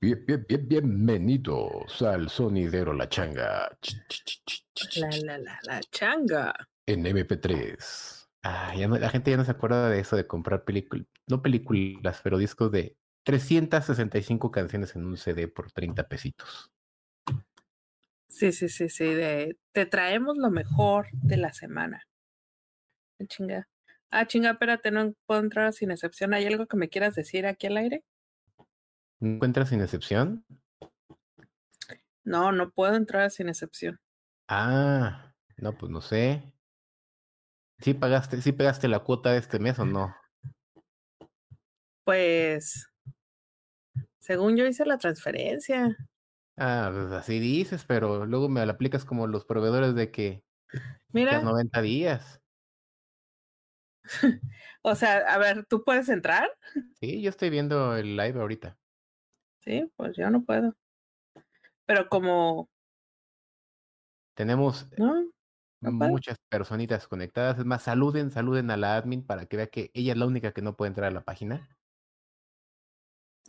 Bien, bien, bien, bienvenidos al sonidero La Changa. La, la, la, la changa. En MP3. Ah, ya no- la gente ya no se acuerda de eso de comprar películas, no películas, pero discos de 365 canciones en un CD por 30 pesitos. Sí, sí, sí, sí. De, te traemos lo mejor de la semana. Ah, Chinga. Ah, chinga, espérate, no puedo entrar sin excepción. ¿Hay algo que me quieras decir aquí al aire? ¿No encuentras sin excepción? No, no puedo entrar sin excepción. Ah, no, pues no sé. ¿Sí pagaste, sí pegaste la cuota de este mes o no? Pues, según yo hice la transferencia. Ah, pues así dices, pero luego me la aplicas como los proveedores de que Mira, las 90 días. o sea, a ver, ¿tú puedes entrar? Sí, yo estoy viendo el live ahorita. Sí, pues yo no puedo. Pero como, Tenemos ¿no? no puedo. muchas personitas conectadas. Es más, saluden, saluden a la admin para que vea que ella es la única que no puede entrar a la página.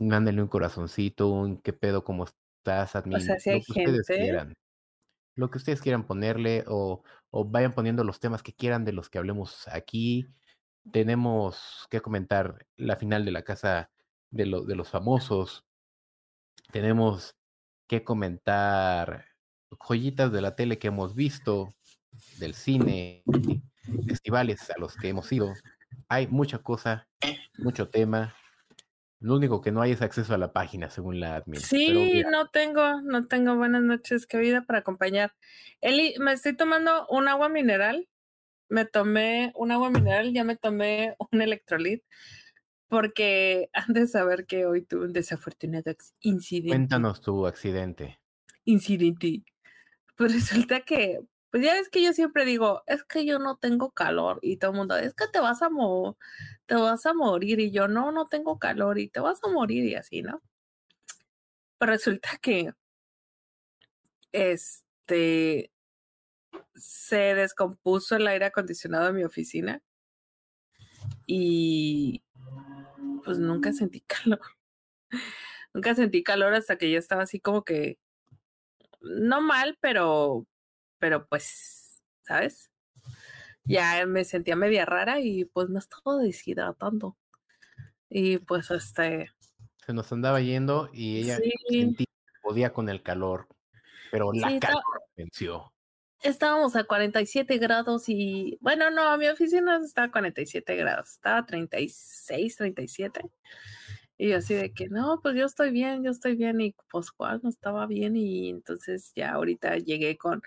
Mándenle un corazoncito, un qué pedo, cómo estás, admin. sea, si lo que ustedes quieran. Lo que ustedes quieran ponerle o, o vayan poniendo los temas que quieran de los que hablemos aquí. Tenemos que comentar la final de la casa de, lo- de los famosos. Tenemos que comentar joyitas de la tele que hemos visto, del cine, festivales a los que hemos ido. Hay mucha cosa, mucho tema. Lo único que no hay es acceso a la página, según la admin. Sí, no tengo, no tengo buenas noches, qué vida para acompañar. Eli, me estoy tomando un agua mineral. Me tomé un agua mineral, ya me tomé un electrolit, porque antes de saber que hoy tuve un desafortunado incidente. cuéntanos tu accidente. Incidente. Pues resulta que, pues ya es que yo siempre digo, es que yo no tengo calor, y todo el mundo, es que te vas a mo te vas a morir, y yo no, no tengo calor, y te vas a morir, y así, ¿no? Pero resulta que este se descompuso el aire acondicionado de mi oficina y pues nunca sentí calor. Nunca sentí calor hasta que ya estaba así como que no mal, pero pero pues, ¿sabes? Ya me sentía media rara y pues me estaba deshidratando. Y pues este Se nos andaba yendo y ella sí, sentía que podía con el calor, pero la sí, calor venció. Estábamos a 47 grados y, bueno, no, mi oficina estaba a 47 grados, estaba a 36, 37. Y yo así de que, no, pues yo estoy bien, yo estoy bien. Y pues Juan no estaba bien y entonces ya ahorita llegué con,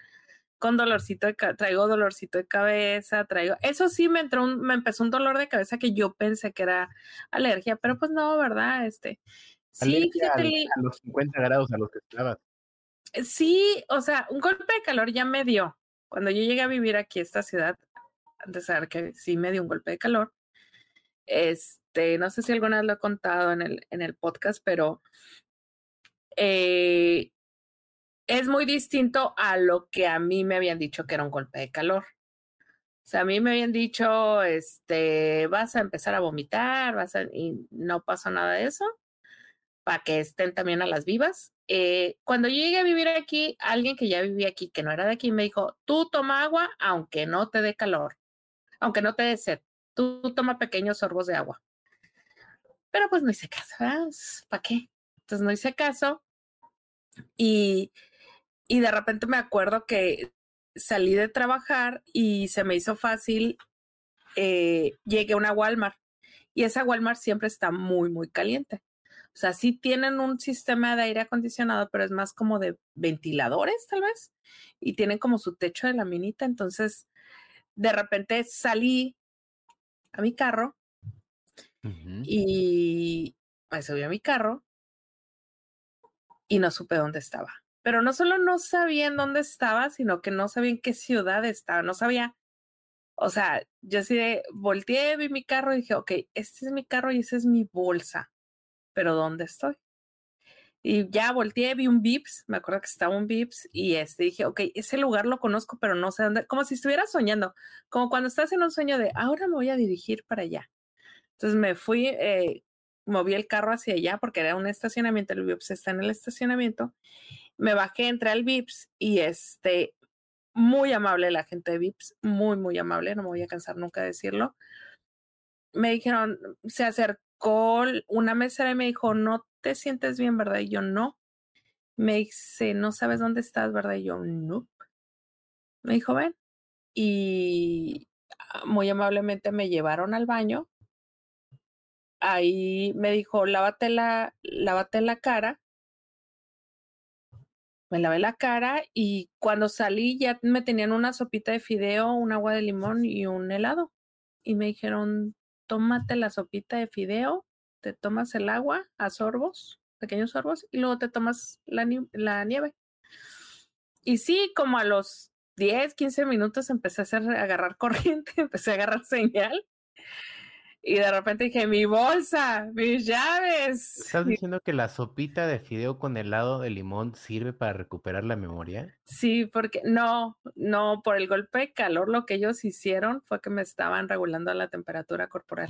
con dolorcito de cabeza, traigo dolorcito de cabeza, traigo, eso sí me entró un, me empezó un dolor de cabeza que yo pensé que era alergia, pero pues no, ¿verdad? Este, sí, fíjate, Li- a los 50 grados a los que estabas. Sí, o sea, un golpe de calor ya me dio. Cuando yo llegué a vivir aquí a esta ciudad, antes de saber que sí me dio un golpe de calor, este, no sé si alguna vez lo he contado en el, en el podcast, pero eh, es muy distinto a lo que a mí me habían dicho que era un golpe de calor. O sea, a mí me habían dicho, este, vas a empezar a vomitar, vas a, y no pasó nada de eso, para que estén también a las vivas. Eh, cuando llegué a vivir aquí, alguien que ya vivía aquí, que no era de aquí, me dijo, tú toma agua aunque no te dé calor, aunque no te dé sed, tú toma pequeños sorbos de agua. Pero pues no hice caso, ¿para qué? Entonces no hice caso y, y de repente me acuerdo que salí de trabajar y se me hizo fácil, eh, llegué a una Walmart y esa Walmart siempre está muy, muy caliente. O sea, sí tienen un sistema de aire acondicionado, pero es más como de ventiladores, tal vez, y tienen como su techo de laminita. Entonces, de repente salí a mi carro y me subí a mi carro y no supe dónde estaba. Pero no solo no sabía en dónde estaba, sino que no sabía en qué ciudad estaba, no sabía. O sea, yo así de volteé, vi mi carro y dije, ok, este es mi carro y esa es mi bolsa, pero ¿dónde estoy? Y ya volteé, vi un Vips, me acuerdo que estaba un Vips y este dije, ok, ese lugar lo conozco, pero no sé dónde, como si estuviera soñando, como cuando estás en un sueño de, ahora me voy a dirigir para allá. Entonces me fui, eh, moví el carro hacia allá porque era un estacionamiento, el VIPS está en el estacionamiento. Me bajé, entré al VIPS y este, muy amable la gente de VIPS, muy, muy amable, no me voy a cansar nunca de decirlo. Me dijeron, se acercó una mesera me dijo, no te sientes bien, ¿verdad? Y yo no. Me dice, no sabes dónde estás, ¿verdad? Y yo, no. Me dijo, ven. Y ah, muy amablemente me llevaron al baño. Ahí me dijo, lávate la, lávate la cara. Me lavé la cara y cuando salí ya me tenían una sopita de fideo, un agua de limón y un helado. Y me dijeron, tómate la sopita de fideo, te tomas el agua a sorbos, pequeños sorbos, y luego te tomas la, nieve. Y sí, como a los 10, 15 minutos empecé a, hacer, a agarrar corriente, empecé a agarrar señal. Y de repente dije, mi bolsa, mis llaves. ¿Estás diciendo que la sopita de fideo con helado de limón sirve para recuperar la memoria? Sí, porque no, no, por el golpe de calor lo que ellos hicieron fue que me estaban regulando la temperatura corporal.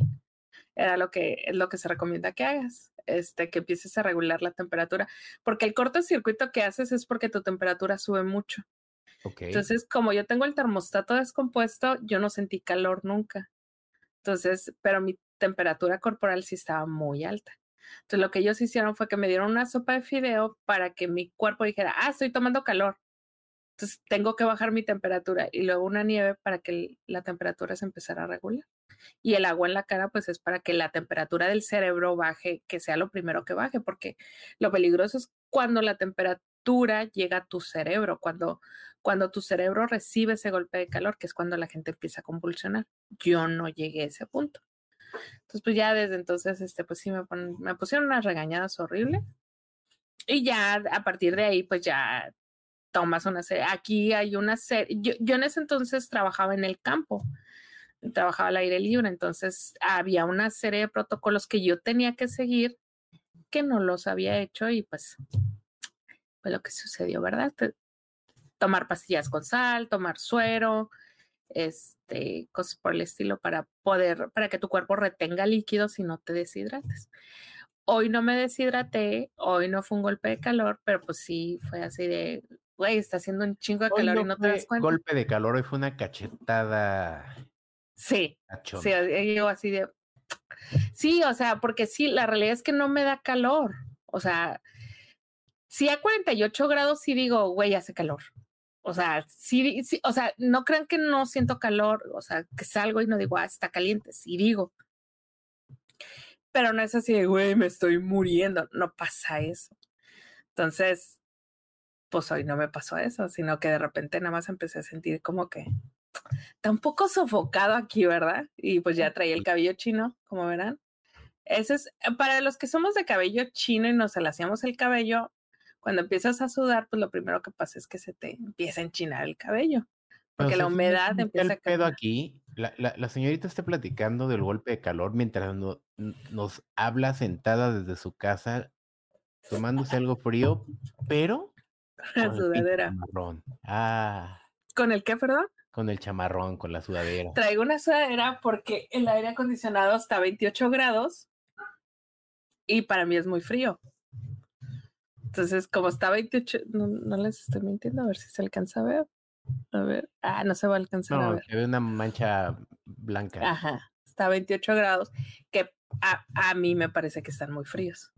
Era lo que es lo que se recomienda que hagas, este, que empieces a regular la temperatura, porque el cortocircuito que haces es porque tu temperatura sube mucho. Entonces, como yo tengo el termostato descompuesto, yo no sentí calor nunca. Entonces, pero mi temperatura corporal sí estaba muy alta. Entonces, lo que ellos hicieron fue que me dieron una sopa de fideo para que mi cuerpo dijera, ah, estoy tomando calor. Entonces, tengo que bajar mi temperatura y luego una nieve para que la temperatura se empezara a regular. Y el agua en la cara, pues es para que la temperatura del cerebro baje, que sea lo primero que baje, porque lo peligroso es cuando la temperatura llega a tu cerebro, cuando cuando tu cerebro recibe ese golpe de calor, que es cuando la gente empieza a convulsionar. Yo no llegué a ese punto. Entonces, pues ya desde entonces, este, pues sí me, me pusieron unas regañadas horribles. Y ya a partir de ahí, pues ya tomas una serie. Aquí hay una serie. Yo, yo en ese entonces trabajaba en el campo, trabajaba al aire libre, entonces había una serie de protocolos que yo tenía que seguir que no los había hecho y pues fue lo que sucedió, ¿verdad? tomar pastillas con sal, tomar suero, este, cosas por el estilo para poder, para que tu cuerpo retenga líquidos y no te deshidrates. Hoy no me deshidraté, hoy no fue un golpe de calor, pero pues sí fue así de, güey, está haciendo un chingo de calor y no te das cuenta. Golpe de calor, hoy fue una cachetada. Sí, sí, yo así de, sí, o sea, porque sí, la realidad es que no me da calor, o sea, si a 48 grados sí digo, güey, hace calor. O sea, sí, sí, o sea, no crean que no siento calor, o sea, que salgo y no digo, ah, está caliente, sí digo. Pero no es así de, güey, me estoy muriendo, no pasa eso. Entonces, pues hoy no me pasó eso, sino que de repente nada más empecé a sentir como que está un poco sofocado aquí, ¿verdad? Y pues ya traía el cabello chino, como verán. Eso es, para los que somos de cabello chino y nos alaciamos el cabello, cuando empiezas a sudar, pues lo primero que pasa es que se te empieza a enchinar el cabello, porque la humedad empieza el a pedo aquí, la, la, señorita está platicando del golpe de calor mientras nos habla sentada desde su casa, tomándose algo frío, pero la sudadera. Chamarrón. Ah. ¿Con el qué, perdón? Con el chamarrón, con la sudadera. Traigo una sudadera porque el aire acondicionado está a 28 grados y para mí es muy frío. Entonces, como está 28, no, les estoy mintiendo, a ver si se alcanza a ver. A ver, ah, no se va a alcanzar a ver. Ve una mancha blanca. Ajá, está a 28 grados, que a, a mí me parece que están muy fríos.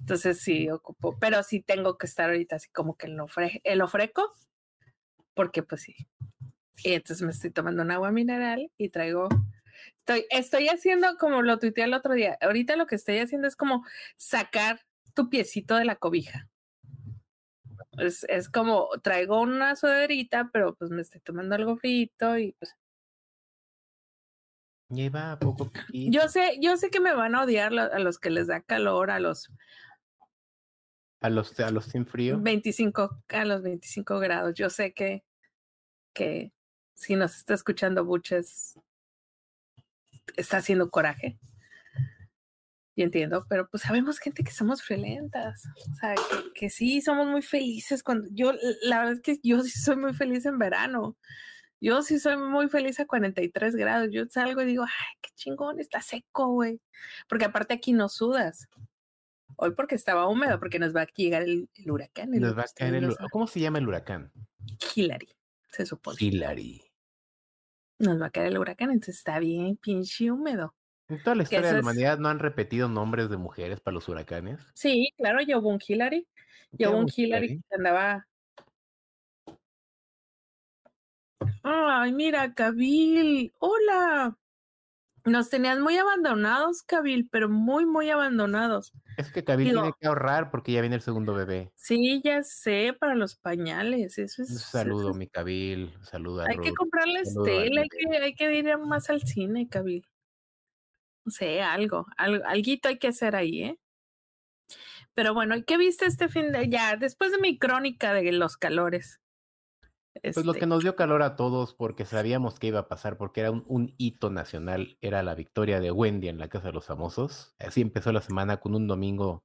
Entonces sí ocupo, pero sí tengo que estar ahorita así como que en lo, el ofreco, porque pues sí. Y entonces me estoy tomando un agua mineral y traigo, estoy, estoy haciendo como lo tuiteé el otro día. Ahorita lo que estoy haciendo es como sacar tu piecito de la cobija. Es, es como, traigo una sudaderita, pero pues me estoy tomando algo frito y pues. Lleva poco. Yo sé, yo sé que me van a odiar a los que les da calor, a los. A los, a los sin frío. 25, a los 25 grados. Yo sé que, que si nos está escuchando Buches, está haciendo coraje. Yo entiendo, pero pues sabemos gente que somos friolentas, o sea, que, sí somos muy felices cuando yo, la verdad es que yo sí soy muy feliz en verano. Yo sí soy muy feliz a 43 grados. Yo salgo y digo, ay, qué chingón, está seco, güey. Porque aparte aquí no sudas. Hoy porque estaba húmedo, porque nos va a llegar el, huracán. nos va a caer el, ¿Cómo se llama el huracán? Hillary, se supone. Hillary. Nos va a caer el huracán, entonces está bien pinche húmedo. En toda la historia de la humanidad no han repetido nombres de mujeres para los huracanes. Sí, claro, yo hubo un Hillary. Yo hubo un Hillary que andaba. Ay, mira, Kabil. Hola. Nos tenían muy abandonados, Kabil, pero muy, muy abandonados. Es que Kabil tiene que ahorrar porque ya viene el segundo bebé. Sí, ya sé, para los pañales. Eso es. Un saludo, mi Kabil. Saluda. Hay que comprarles tele, hay que, hay que ir más al cine, Kabil. No sé, algo, algo, alguito hay que hacer ahí, ¿eh? Pero bueno, ¿qué viste este fin de ya? Después de mi crónica de los calores. Pues lo que nos dio calor a todos porque sabíamos que iba a pasar, porque era un, hito nacional, era la victoria de Wendy en la Casa de los Famosos. Así empezó la semana con un domingo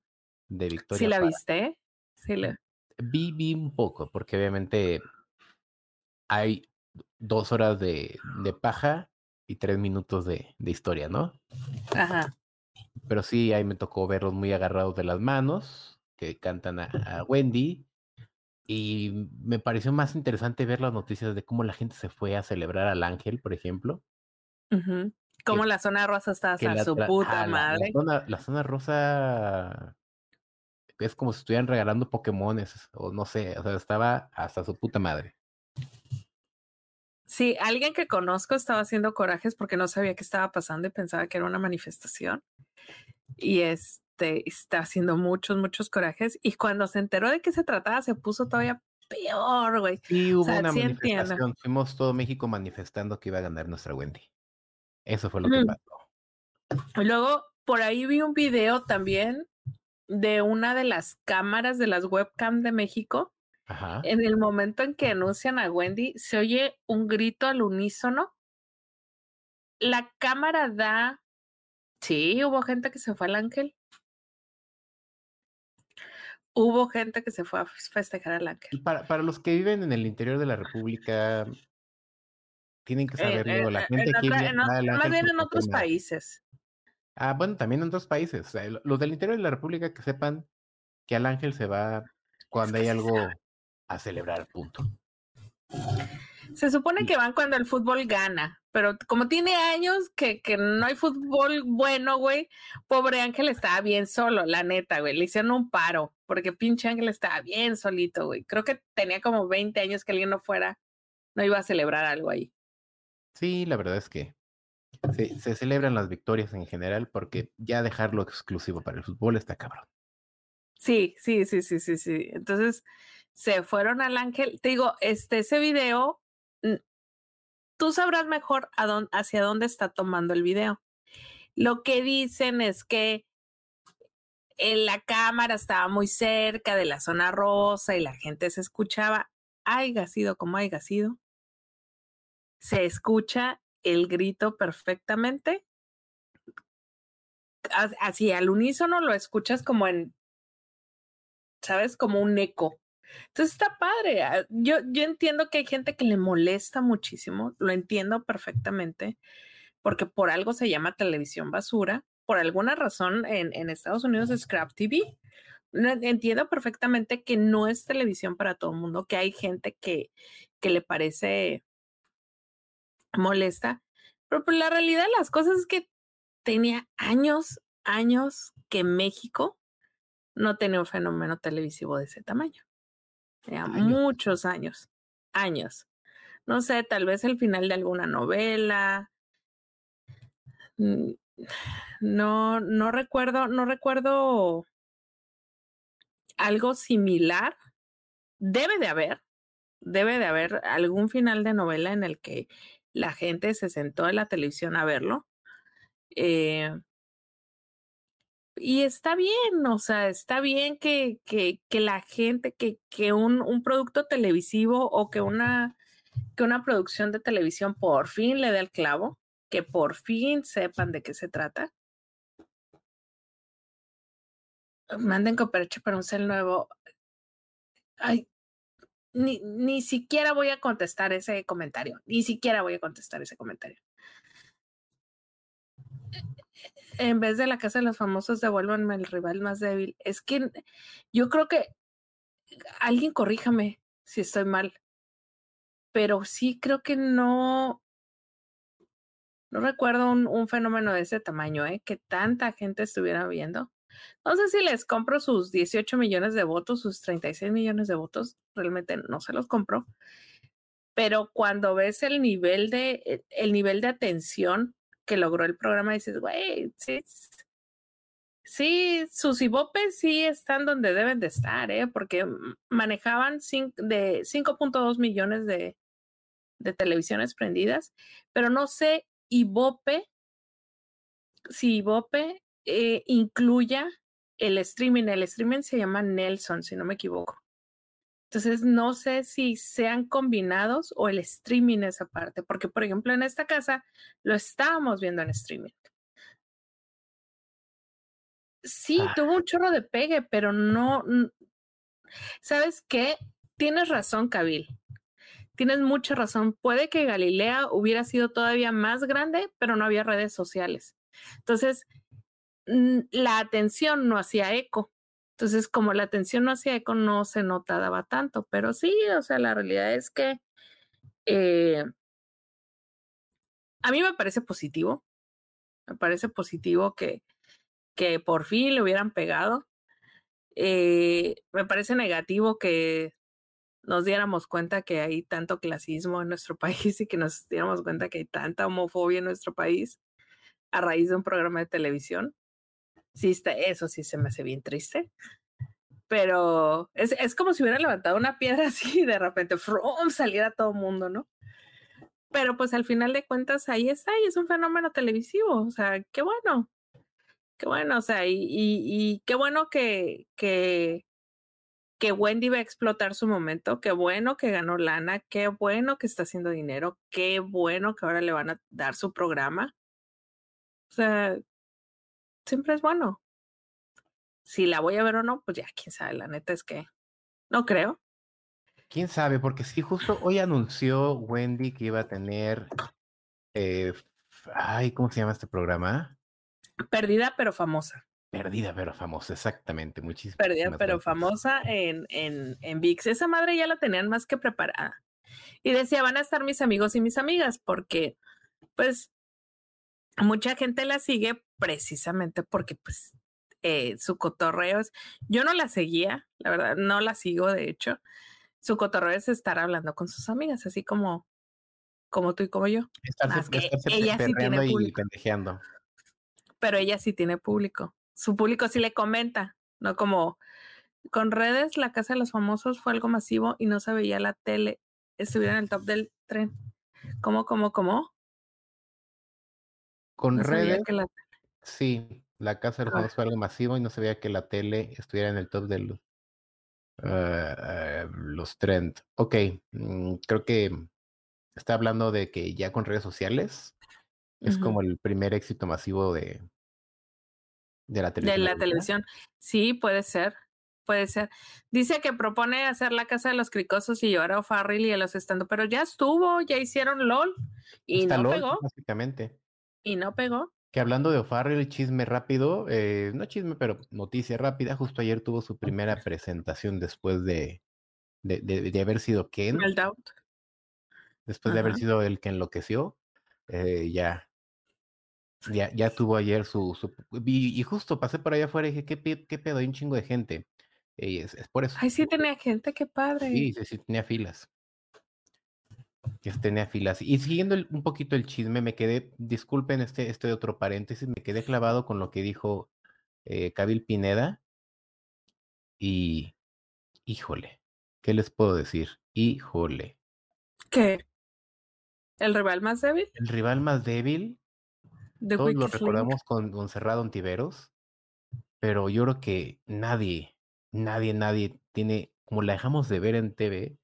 de victoria. ¿Sí la viste? Sí la... Vi, vi un poco, porque obviamente hay dos horas de, de paja y tres minutos de, de, historia, ¿no? Ajá. Pero sí, ahí me tocó verlos muy agarrados de las manos, que cantan a Wendy y me pareció más interesante ver las noticias de cómo la gente se fue a celebrar al ángel, por ejemplo. Como la zona rosa está hasta su puta madre. La, zona, rosa es como si estuvieran regalando Pokémones, o no sé, o sea, estaba hasta su puta madre. Sí, alguien que conozco estaba haciendo corajes porque no sabía qué estaba pasando y pensaba que era una manifestación. Y es, este, está haciendo muchos, muchos corajes. Y cuando se enteró de qué se trataba, se puso todavía peor, güey. Sí, hubo una manifestación. Fuimos todo México manifestando que iba a ganar nuestra Wendy. Eso fue lo que pasó. Y luego, por ahí vi un video también de una de las cámaras de las webcam de México. Ajá. En el momento en que anuncian a Wendy, se oye un grito al unísono. La cámara da. Sí, hubo gente que se fue al ángel hubo gente que se fue a festejar al ángel. Para, para los que viven en el interior de la República, tienen que eh, saberlo. la eh, gente aquí Más bien en otros países. Ah, bueno, también en otros países. los del interior de la República que sepan que al ángel se va cuando hay algo a celebrar, punto. Se supone que van cuando el fútbol gana, pero como tiene años que, que no hay fútbol bueno, güey, pobre Ángel estaba bien solo, la neta, güey. Le hicieron un paro, porque pinche Ángel estaba bien solito, güey. Creo que tenía como 20 años que alguien no fuera, no iba a celebrar algo ahí. Sí, la verdad es que se, se celebran las victorias en general, porque ya dejarlo exclusivo para el fútbol está cabrón. Sí, sí, sí, sí, sí, sí. Entonces se fueron al ángel. Te digo, este, ese video tú sabrás mejor hacia dónde está tomando el video. Lo que dicen es que en la cámara estaba muy cerca de la zona rosa y la gente se escuchaba, haya sido como haya sido. Se escucha el grito perfectamente. Así al unísono lo escuchas como en, ¿sabes? Como un eco. Entonces está padre. Ah, yo, yo entiendo que hay gente que le molesta muchísimo, lo entiendo perfectamente, porque por algo se llama televisión basura, por alguna razón en, en Estados Unidos es Scrap TV. Entiendo perfectamente que no es televisión para todo el mundo, que hay gente que, que le parece molesta, pero pues la realidad de las cosas es que tenía años, años que México no tenía un fenómeno televisivo de ese tamaño muchos años, años. No sé, tal vez el final de alguna novela. Mm, no, no recuerdo, no recuerdo algo similar. Debe de haber, debe de haber algún final de novela en el que la gente se sentó en la televisión a verlo. Eh, y está bien, o sea, está bien que, que, que la gente, que, que un, un, producto televisivo o que una, que una producción de televisión por fin le dé el clavo, que por fin sepan de qué se trata. Manden cooperache para un cel nuevo. Ay, ni, ni siquiera voy a contestar ese comentario, ni siquiera voy a contestar ese comentario. En vez de la casa de los famosos, devuélvanme el rival más débil. Es que yo creo que alguien corríjame si estoy mal, pero sí creo que no, no recuerdo un, un fenómeno de ese tamaño, ¿eh? que tanta gente estuviera viendo. No sé si les compro sus 18 millones de votos, sus 36 millones de votos, realmente no se los compro. Pero cuando ves el nivel de, el nivel de atención que logró el programa, dices, güey, sí, sí, sus ibopes sí están donde deben de estar, ¿eh? porque manejaban de 5.2 millones de, de televisiones prendidas, pero no sé, Ibope, si Ibope eh, incluya el streaming. El streaming se llama Nelson, si no me equivoco. Entonces, no sé si sean combinados o el streaming esa parte, porque por ejemplo en esta casa lo estábamos viendo en streaming. Sí, Ah. tuvo un chorro de pegue, pero no. ¿Sabes qué? Tienes razón, Kabil. Tienes mucha razón. Puede que Galilea hubiera sido todavía más grande, pero no había redes sociales. Entonces, la atención no hacía eco. Entonces, como la atención no hacía eco, no se notaba tanto. Pero sí, o sea, la realidad es que eh, a mí me parece positivo. Me parece positivo que, que por fin le hubieran pegado. Eh, me parece negativo que nos diéramos cuenta que hay tanto clasismo en nuestro país y que nos diéramos cuenta que hay tanta homofobia en nuestro país a raíz de un programa de televisión. Sí, está, eso sí se me hace bien triste. Pero es, es como si hubiera levantado una piedra así y de repente ¡frum! saliera todo el mundo, ¿no? Pero pues al final de cuentas ahí está y es un fenómeno televisivo. O sea, qué bueno. Qué bueno, o sea, y, y, y qué bueno que, que, que Wendy va a explotar su momento, qué bueno que ganó lana, qué bueno que está haciendo dinero, qué bueno que ahora le van a dar su programa. O sea, siempre es bueno. Si la voy a ver o no, pues ya, quién sabe, la neta es que no creo. Quién sabe, porque sí, justo hoy anunció Wendy que iba a tener, eh, ay, ¿cómo se llama este programa? Perdida pero famosa. Perdida pero famosa, exactamente, muchísimo. Perdida pero famosa en, en, en VIX. Esa madre ya la tenían más que preparada. Y decía, van a estar mis amigos y mis amigas, porque pues mucha gente la sigue precisamente porque pues eh, su cotorreo es, yo no la seguía, la verdad, no la sigo de hecho. Su cotorreo es estar hablando con sus amigas, así como, como tú y como yo. Estarse, que ella sí tiene y pendejeando. Pero ella sí tiene público. Su público sí le comenta, no como con redes, la casa de los famosos fue algo masivo y no se veía la tele. Estuviera en el top del tren. ¿Cómo, cómo, cómo? Con No redes, que la- sí, la casa del Ah. famoso fue algo masivo y no se veía que la tele estuviera en el top de los, eh, los trend. Ok, mm, creo que está hablando de que ya con redes sociales es como el primer éxito masivo de, de la de televisión. la ahorita. televisión. Sí, puede ser. Puede ser. Dice que propone hacer la casa de los cricosos y llevar a O'Farrill y a los estando, pero ya estuvo, ya hicieron LOL y Está no LOL, pegó. básicamente. Y no pegó. Que hablando de O'Farrell, chisme rápido, eh, no chisme, pero noticia rápida, justo ayer tuvo su primera presentación después de, de, de- de haber sido Ken, después de haber sido el que enloqueció, eh, ya, ya, ya tuvo ayer su, su y, y justo pasé por allá afuera y dije, ¿qué, pe- qué pedo? Hay un chingo de gente. Y es, es por eso. Ay, sí tenía gente, qué padre. Sí, sí, sí, tenía filas. Que filas. Y siguiendo el- un poquito el chisme, me quedé, disculpen este, este otro paréntesis, me quedé clavado con lo que dijo eh, Kabil Pineda. Y, híjole, ¿qué les puedo decir? Híjole. ¿Qué? ¿El rival más débil? El rival más débil, De todos lo Wikis Link. recordamos con, Cerrado Ontiveros, pero yo creo que nadie, nadie, nadie tiene, como la dejamos de ver en TV,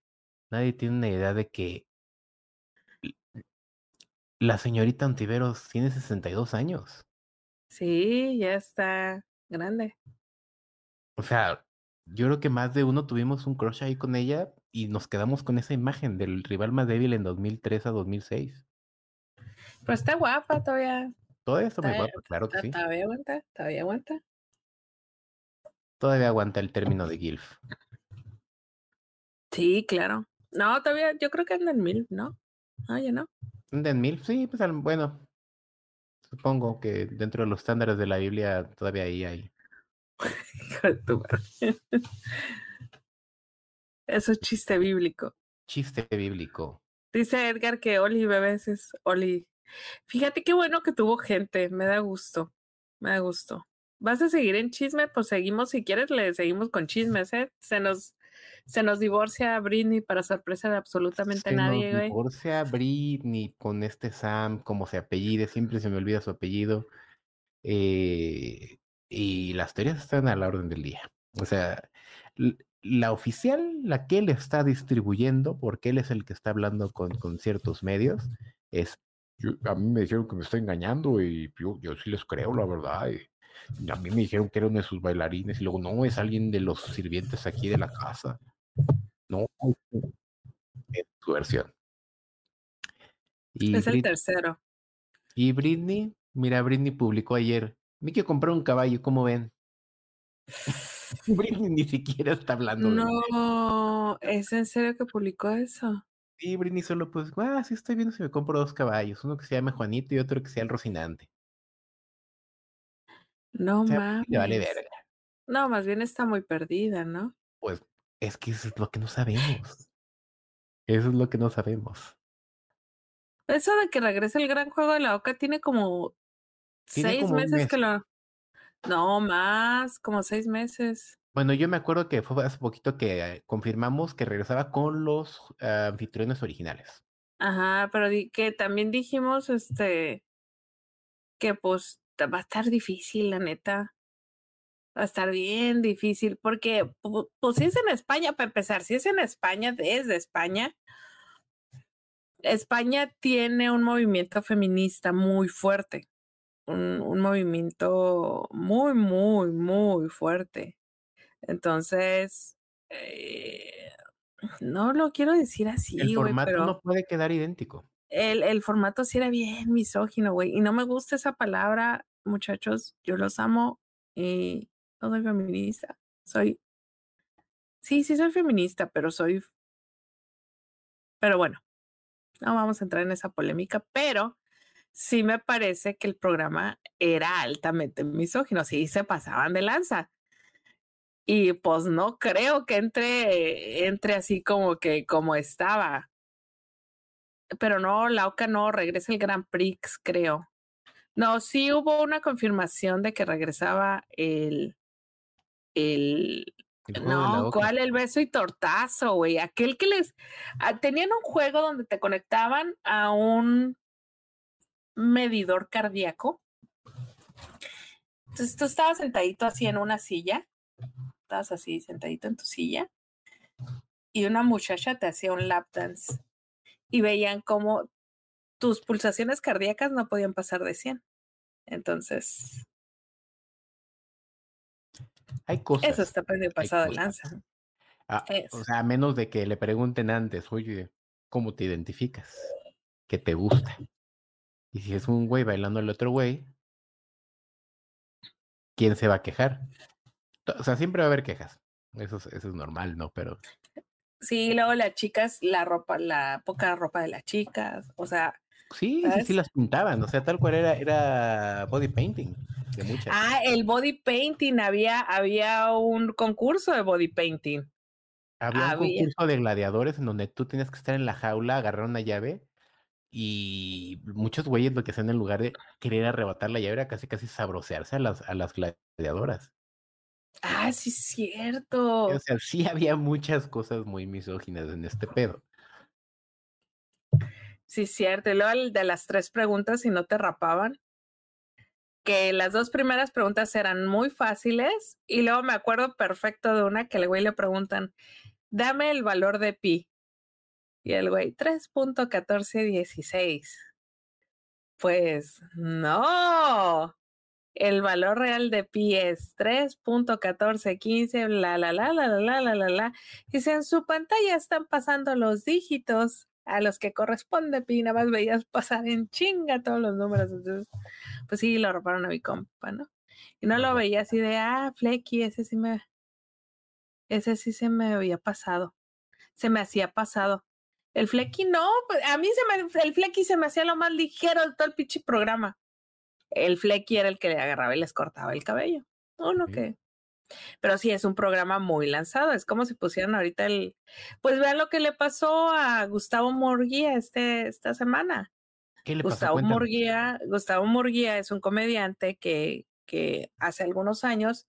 nadie tiene una idea de que la señorita Ontiveros tiene 62 años. Sí, ya está grande. O sea, yo creo que más de uno tuvimos un crush ahí con ella y nos quedamos con esa imagen del rival más débil en 2003 a 2006. Pero está guapa todavía. Todavía está muy Está- guapa, claro que sí. Todavía aguanta, todavía aguanta. Todavía aguanta el término de GILF. Sí, claro. No, todavía, yo creo que anda en mil, ¿no? Ah, ya no. ¿Den mil? Sí, pues bueno. Supongo que dentro de los estándares de la Biblia todavía ahí hay. Eso es chiste bíblico. Chiste bíblico. Dice Edgar que Oli Bebés es Oli. Fíjate qué bueno que tuvo gente, me da gusto, me da gusto. ¿Vas a seguir en chisme? Pues seguimos, si quieres, le seguimos con chismes, ¿eh? Se nos, se nos divorcia Britney para sorpresa de absolutamente Se nadie, nos güey. divorcia Britney con este Sam, como se apellide, siempre se me olvida su apellido. Eh, y las teorías están a la orden del día. O sea, la oficial, la que él está distribuyendo, porque él es el que está hablando con, con ciertos medios, es Yo- a mí me dijeron que me está engañando y yo, yo sí les creo, la verdad. y a mí me dijeron que era uno de sus bailarines y luego, no, es alguien de los sirvientes aquí de la casa. No, es su versión. Y, Es el tercero. y Britney, mira, Britney publicó ayer, me quiero comprar un caballo, ¿cómo ven? Britney ni siquiera está hablando de No, ¿es en serio que publicó eso? Sí, Britney solo pues, ah, sí estoy viendo si me compro dos caballos, uno que se llama Juanito y otro que sea el Rocinante. No O sea, mames. le vale verga. No, más bien está muy perdida, ¿no? Pues es que eso es lo que no sabemos. Eso es lo que no sabemos. Eso de que regrese el gran juego de la Oca tiene como Tiene seis como meses mes. que lo. No, más, como seis meses. Bueno, yo me acuerdo que fue hace poquito que confirmamos que regresaba con los anfitriones originales. Ajá, pero di- que también dijimos, este, que pues va a estar difícil, la neta. Va a estar bien difícil, porque pu- pues si es en España, para empezar, si es en España, desde España, España tiene un movimiento feminista muy fuerte, un, un movimiento muy, muy, muy fuerte. Entonces, eh, no lo quiero decir así, El formato pero no puede quedar idéntico. El, el formato sí era bien misógino, güey. Y no me gusta esa palabra, muchachos. Yo los amo y no soy feminista. Soy. Sí, sí soy feminista, pero soy. Pero bueno, no vamos a entrar en esa polémica, pero sí me parece que el programa era altamente misógino. Sí, se pasaban de lanza. Y pues no creo que entre, entre así como que como estaba pero no, la OCA no, regresa el Grand Prix, creo. No, sí hubo una confirmación de que regresaba el, el, no. ¿cuál? El beso y tortazo, güey. Aquel que les, ah, tenían un juego donde te conectaban a un medidor cardíaco. Entonces tú estabas sentadito así en una silla, estabas así sentadito en tu silla, y una muchacha te hacía un lap dance y veían cómo tus pulsaciones cardíacas no podían pasar de 100. Entonces, Hay cosas. eso está pasado de lanza. Ah, o sea, a menos de que le pregunten antes, oye, ¿cómo te identificas? ¿Qué te gusta? Y si es un güey bailando al otro güey, ¿quién se va a quejar? O sea, siempre va a haber quejas. Eso es, eso es normal, ¿no? Pero Sí, luego las chicas, la ropa, la poca ropa de las chicas, o sea, sí, sí, sí las pintaban. O sea, tal cual era, era body painting de muchas. ah, el body painting, había, había un concurso de body painting. Había un concurso de gladiadores en donde tú tenías que estar en la jaula, agarrar una llave y muchos güeyes lo que hacían en lugar de querer arrebatar la llave era casi casi sabrosearse a las, a las gladiadoras. Ah, sí, es cierto. O sea, sí había muchas cosas muy misóginas en este pedo. Sí, cierto. Y luego el de las tres preguntas, si no te rapaban, que las dos primeras preguntas eran muy fáciles y luego me acuerdo perfecto de una que el güey le preguntan, dame el valor de pi. Y el güey, 3.1416. Pues no. El valor real de pi es 3.1415, la, la, la, la, la, la, la, la. Dice, en su pantalla están pasando los dígitos a los que corresponde pi, nada más veías pasar en chinga todos los números. Entonces, pues sí, lo robaron a mi compa, ¿no? Y no lo veía así de, ah, Flecky, ese sí me, ese sí se me había pasado. Se me hacía pasado. El Flecky no, a mí se me, el Flecky se me hacía lo más ligero de todo el pinche programa. El Flecky era el que le agarraba y les cortaba el cabello. Uno que. Pero sí, es un programa muy lanzado. Es como si pusieran ahorita el. Pues vean lo que le pasó a Gustavo Murguía este, esta semana. ¿Qué le pasó? Gustavo Cuéntame. Murguía, Gustavo Murguía es un comediante que, que hace algunos años,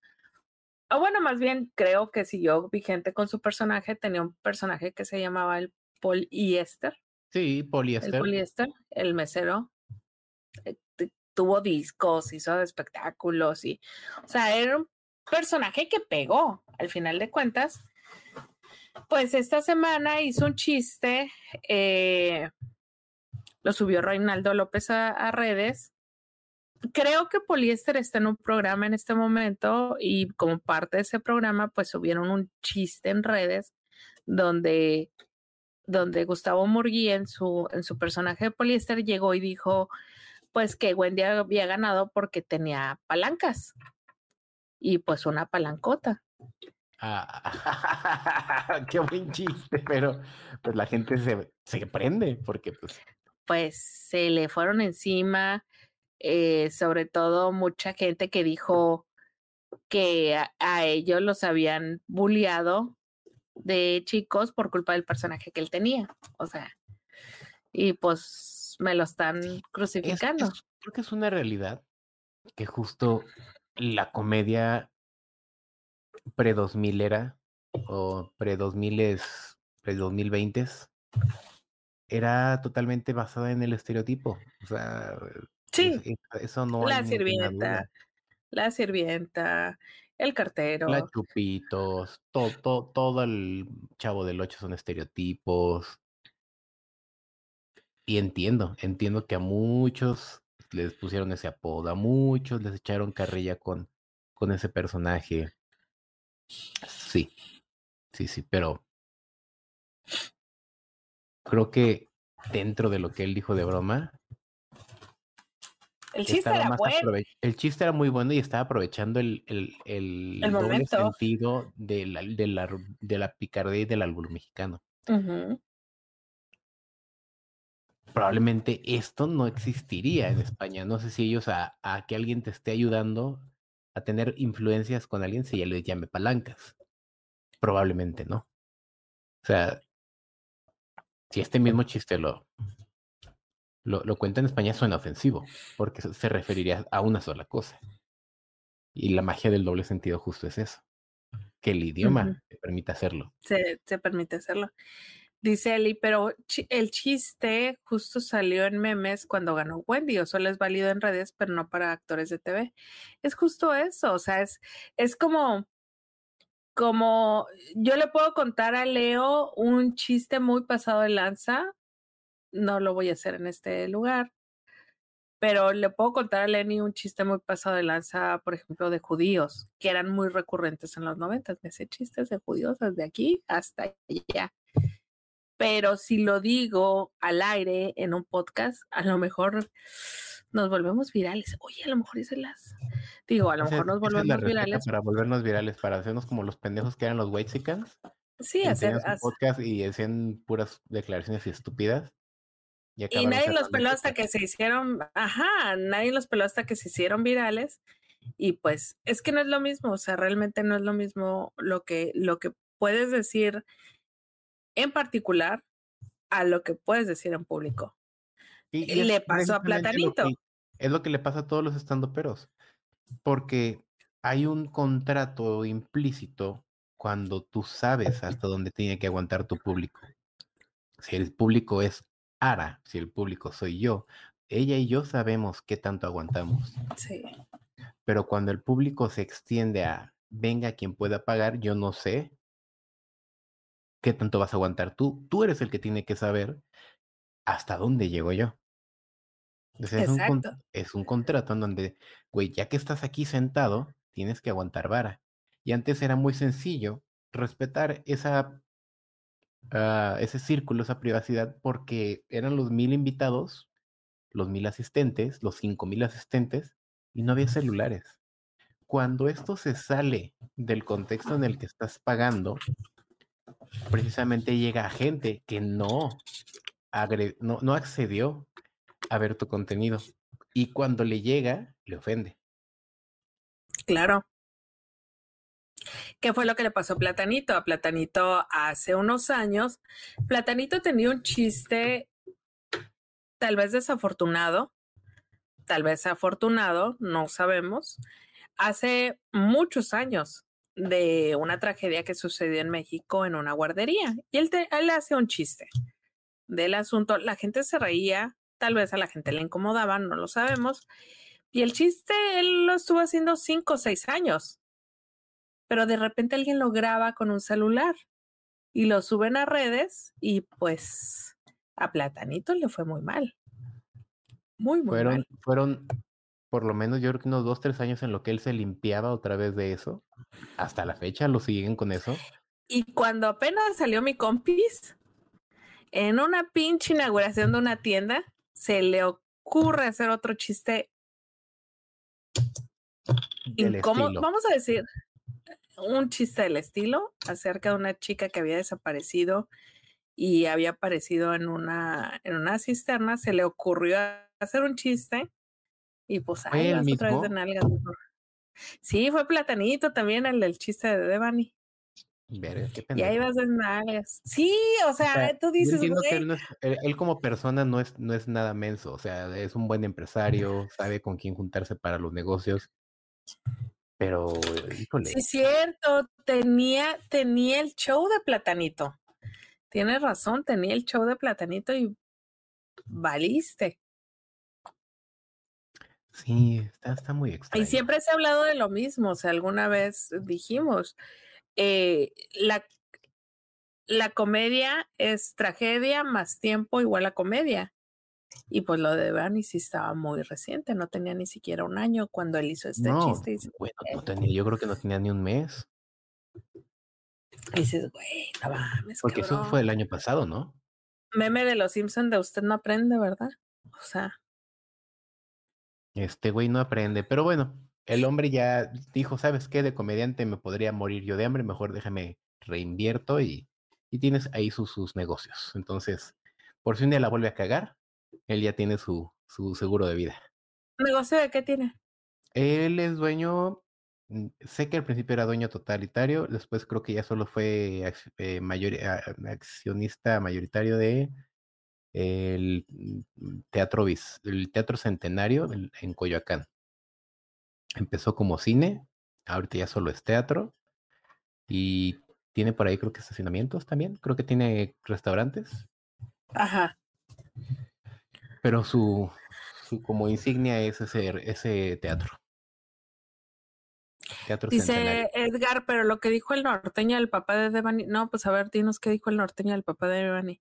o bueno, más bien creo que siguió vigente con su personaje. Tenía un personaje que se llamaba el poliéster. Sí, El poliéster. poliéster, el mesero. Tuvo discos, hizo espectáculos y, o sea, era un personaje que pegó al final de cuentas. Pues esta semana hizo un chiste, eh, lo subió Reinaldo López a, a redes. Creo que Poliéster está en un programa en este momento y como parte de ese programa, pues subieron un chiste en redes donde, donde Gustavo Murgui en su, en su personaje de Poliéster llegó y dijo, pues que Wendy había ganado porque tenía palancas y pues una palancota. Ah, qué buen chiste, pero pues la gente se, se prende porque pues pues se le fueron encima, eh, sobre todo mucha gente que dijo que a, a ellos los habían bulleado de chicos por culpa del personaje que él tenía. O sea, y pues me lo están es- crucificando. es- creo que es una realidad que justo la comedia pre 2000 era o pre 2000 es pre 2020 era totalmente basada en el estereotipo. O sea, Sí, es- es- eso no la sirvienta, la sirvienta, el cartero. La chupitos, todo, todo, todo el chavo del 8 son estereotipos. Y entiendo, entiendo que a muchos les pusieron ese apodo, a muchos les echaron carrilla con, con ese personaje. Sí, sí, sí, pero creo que dentro de lo que él dijo de broma, El chiste era bueno. el chiste era muy bueno y estaba aprovechando el, el, el, El doble sentido de la, de la, de la picardía y del albur mexicano. Probablemente esto no existiría en España. No sé si ellos a, a que alguien te esté ayudando a tener influencias con alguien se ya les llame palancas. Probablemente no. O sea, si este mismo chiste lo, lo, lo cuenta en España suena ofensivo, porque se- referiría a una sola cosa. Y la magia del doble sentido justo es eso, que el idioma te permite hacerlo. se, se permite hacerlo. Dice Eli, pero el chiste justo salió en memes cuando ganó Wendy, o solo es válido en redes, pero no para actores de TV. Es justo eso, o sea, es, es como, como yo le puedo contar a Leo un chiste muy pasado de lanza, no lo voy a hacer en este lugar, pero le puedo contar a Lenny un chiste muy pasado de lanza, por ejemplo, de judíos, que eran muy recurrentes en los noventas. Me sé chistes de judíos desde aquí hasta allá. Pero si lo digo al aire en un podcast, a lo mejor nos volvemos virales. Oye, a lo mejor hice las. Digo, a lo mejor nos volvemos virales. para volvernos virales, para hacernos como los pendejos que eran los Whitesicans. Sí, que hacer. haz- podcast y decían puras declaraciones estúpidas. Y, Y nadie los peló el hasta que se hicieron, ajá, nadie los peló hasta que se hicieron virales. Y pues es que no es lo mismo, o sea, realmente no es lo mismo lo que, lo que puedes decir en particular a lo que puedes decir en público. Y- le pasó a lo Platanito. que- es lo que le pasa a todos los estandoperos. Porque hay un contrato implícito cuando tú sabes hasta dónde tiene que aguantar tu público. Si el público es Ara, si el público soy yo, ella y yo sabemos qué tanto aguantamos. Sí. Pero cuando el público se extiende a venga quien pueda pagar, yo no sé qué tanto vas a aguantar tú. Tú eres el que tiene que saber hasta dónde llego yo. es, un, es un contrato en donde, güey, ya que estás aquí sentado, tienes que aguantar vara. Y antes era muy sencillo respetar esa, ah, ese círculo, esa privacidad, porque eran los mil invitados, los mil asistentes, los cinco mil asistentes, y no había celulares. Cuando esto se sale del contexto en el que estás pagando, precisamente llega gente que no, no, no accedió a ver tu contenido. Y cuando le llega, le ofende. Claro. ¿Qué fue lo que le pasó a Platanito? A Platanito hace unos años, Platanito tenía un chiste tal vez desafortunado, tal vez afortunado, no sabemos, hace muchos años de una tragedia que sucedió en México en una guardería. Y él, él hace un chiste del asunto. La gente se reía, tal vez a la gente le incomodaba, no lo sabemos. Y el chiste él lo estuvo haciendo cinco o seis años. Pero de repente alguien lo graba con un celular y lo suben a redes y pues a Platanito le fue muy mal. Muy, muy fueron, mal. Fueron por lo menos yo creo que unos dos, tres años en lo que él se limpiaba otra vez de eso. Hasta la fecha lo siguen con eso. Y cuando apenas salió mi compis, en una pinche inauguración de una tienda, se le ocurre hacer otro chiste incómodo, vamos a decir, un chiste del estilo acerca de una chica que había desaparecido y había aparecido en una, en una cisterna, se le ocurrió hacer un chiste y pues ahí vas otra vez de nalgas. Sí, fue Platanito también el del chiste de Devani. y ahí vas de nalgas. Sí, o sea, tú dices, él, como persona no es, no es nada menso, o sea, es un buen empresario, sabe con quién juntarse para los negocios. Pero, híjole. Sí, es cierto, tenía, tenía el show de Platanito. Tienes razón, tenía el show de Platanito y valiste. Sí, está, está muy extraño. Y siempre se ha hablado de lo mismo, o sea, alguna vez dijimos, eh, la, la comedia es tragedia más tiempo igual a comedia. Y pues lo de Bernie sí estaba muy reciente, no tenía ni siquiera un año cuando él hizo este chiste. bueno, no tenía, yo creo que no tenía ni un mes. Y dices, güey, no mames. Porque eso fue el año pasado, ¿no? Meme de los Simpsons de usted no aprende, ¿verdad? O sea. Este güey no aprende, pero bueno, el hombre ya dijo, ¿sabes qué? De comediante me podría morir yo de hambre, mejor déjame reinvierto y, y tienes ahí sus, sus negocios. Entonces, por si un día la vuelve a cagar, él ya tiene su, su seguro de vida. ¿Negocio de qué tiene? Él es dueño, mm, sé que al principio era dueño totalitario, después creo que ya solo fue eh, mayor, accionista mayoritario de el mm, Teatro el Teatro Centenario en Coyoacán. Empezó como cine, ahorita ya solo es teatro y tiene por ahí creo que estacionamientos también, creo que tiene restaurantes. Ajá. Pero su, su como insignia es ese, ese teatro. Teatro Dice Edgar, pero lo que dijo el norteño del papá de Devani, no, pues a ver, dinos qué dijo el norteño del papá de Devani.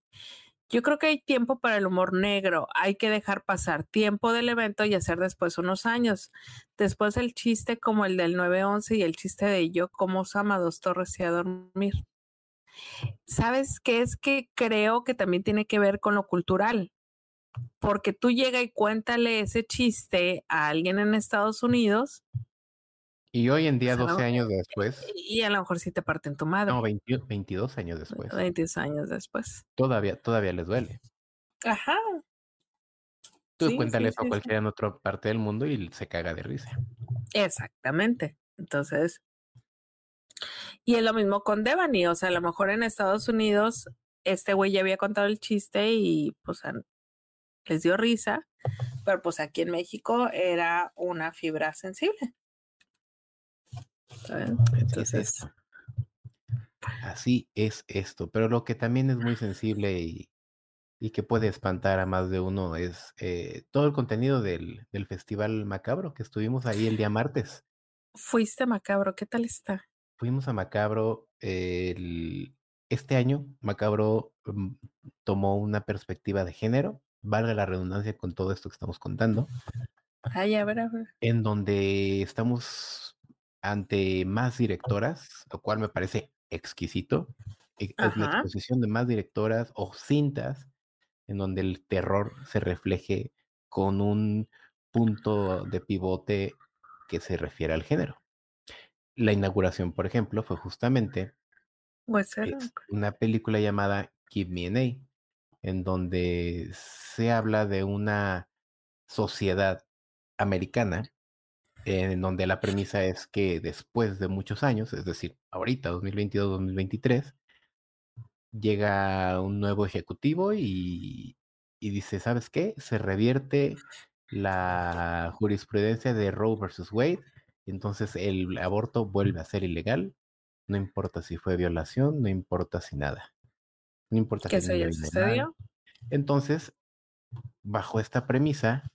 Yo creo que hay tiempo para el humor negro. Hay que dejar pasar tiempo del evento y hacer después unos años. Después el chiste como el del 911 y el chiste de yo como Sama dos torres y a dormir. ¿Sabes qué es que creo que también tiene que ver con lo cultural? Porque tú llega y cuéntale ese chiste a alguien en Estados Unidos y hoy en día, 12 años después. Y a lo mejor sí te parten tu madre. No, 22 años después. 22 años después. Todavía, todavía les duele. Ajá. Tú cuéntale eso a cualquiera en otra parte del mundo y se caga de risa. Exactamente. Entonces. Y es lo mismo con Devani. O sea, a lo mejor en Estados Unidos, este güey ya había contado el chiste y pues les dio risa. Pero pues aquí en México era una fibra sensible. Entonces. Así es esto, pero lo que también es muy sensible y, y que puede espantar a más de uno es eh, todo el contenido del, del, Festival Macabro que estuvimos ahí el día martes. Fuiste a Macabro, ¿qué tal está? Fuimos a Macabro. El, este año Macabro mm, tomó una perspectiva de género valga la redundancia con todo esto que estamos contando. Ay, a ver, a ver. En donde estamos ante más directoras, lo cual me parece exquisito. Es la exposición de más directoras o cintas en donde el terror se refleje con un punto de pivote que se refiere al género. La inauguración, por ejemplo, fue justamente una película llamada Give Me an A, en donde se habla de una sociedad americana en donde la premisa es que después de muchos años, es decir, ahorita, 2022-2023, llega un nuevo ejecutivo y, y, dice, ¿sabes qué? Se revierte la jurisprudencia de Roe versus Wade, entonces el aborto vuelve a ser ilegal, no importa si fue violación, no importa si nada. No importa ¿Qué se sucedió? Entonces, bajo esta premisa,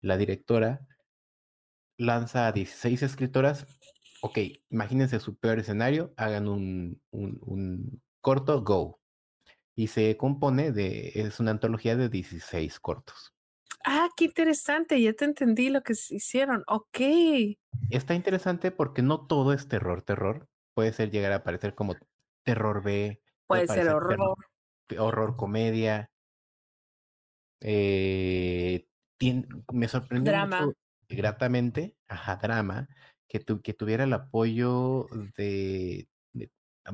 la directora lanza a 16 escritoras. Ok, imagínense su peor escenario, hagan un, un, corto, go. Y se compone de, es una antología de 16 cortos. Ah, qué interesante, ya te entendí lo que hicieron. Ok. Está interesante porque no todo es terror, terror. Puede ser llegar a parecer como terror B. Puede, ser horror. horror comedia. Eh, me sorprendió Drama gratamente, ajá, drama, que, que tuviera el apoyo de,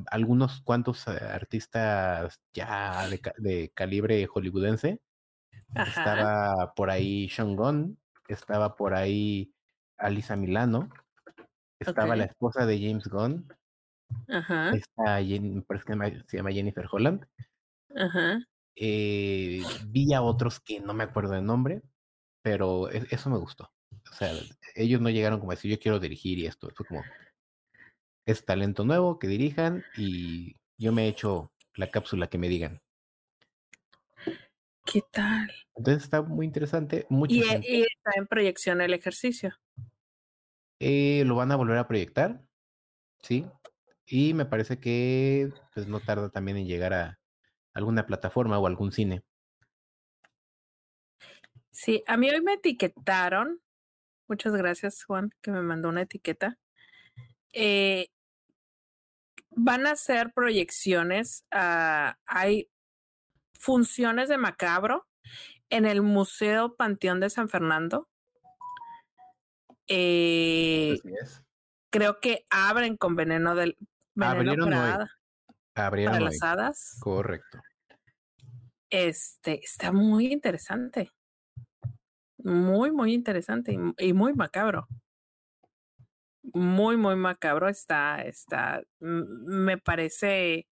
algunos cuantos eh, artistas ya de, calibre hollywoodense. Estaba por ahí Sean Gunn, estaba por ahí Alisa Milano, estaba la esposa de James Gunn, Ajá. Que se llama Jennifer Holland. Ajá. Eh, vi a otros que no me acuerdo el nombre, pero e, eso me gustó. O sea, ellos no llegaron como a decir, yo quiero dirigir y esto. Fue como, es talento nuevo, que dirijan y yo me he hecho la cápsula que me digan. ¿Qué tal? Entonces está muy interesante. ¿Y, e, está en proyección el ejercicio? Eh, lo van a volver a proyectar, sí. Y me parece que pues no tarda también en llegar a alguna plataforma o algún cine. Sí, a mí hoy me etiquetaron Muchas gracias, Juan, que me mandó una etiqueta. Eh, van a hacer proyecciones. Hay funciones de macabro en el Museo Panteón de San Fernando. Eh, creo que abren con veneno del veneno para, para las hadas. Correcto. Este está muy interesante muy, muy interesante y, muy macabro. Muy, muy macabro está, está, me parece.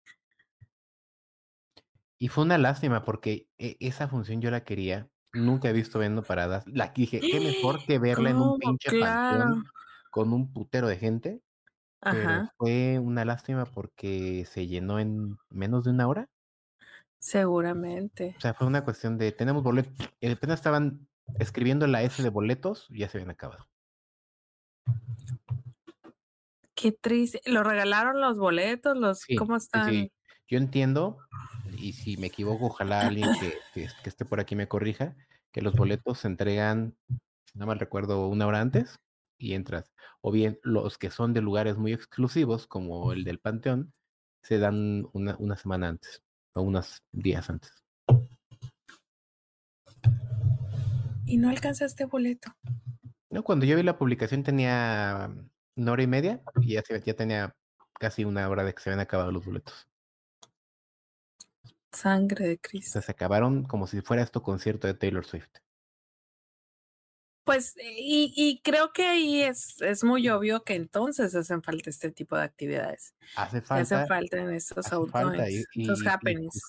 Y fue una lástima porque e, esa función yo la quería. Nunca he visto viendo paradas. La dije, qué mejor que verla en un pinche claro. con un putero de gente. Pero fue una lástima porque se llenó en menos de una hora. Seguramente. O sea, fue una cuestión de, tenemos boletos, apenas estaban escribiendo la S de boletos, ya se habían acabado. Qué triste. ¿Lo regalaron los boletos? Los, ¿Cómo están? Yo entiendo, y si me equivoco, ojalá alguien que, que, esté por aquí me corrija, que los boletos se entregan, no mal recuerdo, una hora antes y entras. O bien los que son de lugares muy exclusivos, como el del Panteón, se dan una, una semana antes o unos días antes. Y no alcanzaste boleto. No, cuando yo vi la publicación tenía una hora y media y ya, ya tenía casi una hora de que se habían acabado los boletos. Sangre de Cristo. se acabaron como si fuera esto concierto de Taylor Swift. Pues, y, y creo que ahí es, es muy obvio que entonces hacen falta este tipo de actividades. Hace falta. Hacen falta en estos autores, estos happenings.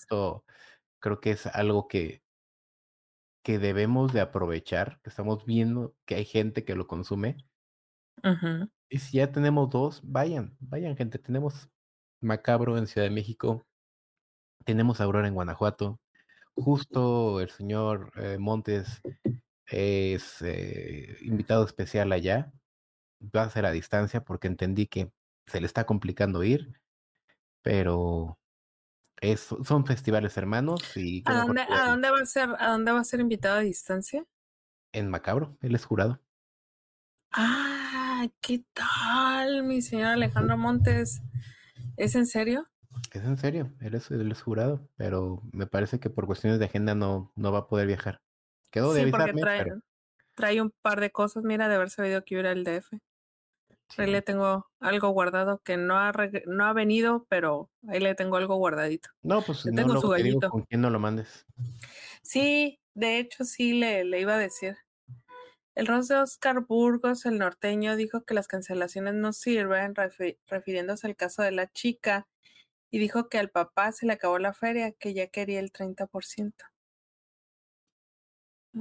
creo que es algo que que debemos de aprovechar, que estamos viendo que hay gente que lo consume. Y si ya tenemos dos, vayan, vayan gente. Tenemos Macabro en Ciudad de México, tenemos Aurora en Guanajuato. Justo el señor eh, Montes es eh, invitado especial allá. Va a ser a distancia porque entendí que se le está complicando ir, pero Es, son festivales hermanos y ¿A dónde, ¿A dónde va a ser, a dónde va a ser invitado a distancia? En Macabro, él es jurado. Ah, ¿qué tal, mi señor Alejandro Montes? ¿Es en serio? Es en serio, él es, él es jurado, pero me parece que por cuestiones de agenda no, no va a poder viajar. Quedó de avisarme, trae, trae un par de cosas, mira, de haber sabido que iba el DF. Ahí le tengo algo guardado que no ha, no ha venido, pero ahí le tengo algo guardadito. No, pues no tengo su gallito. ¿Con quién no lo mandes? Sí, de hecho sí le, le iba a decir. El Ross de Oscar Burgos, el norteño, dijo que las cancelaciones no sirven, refiriéndose al caso de la chica, y dijo que al papá se le acabó la feria, que ya quería el 30%.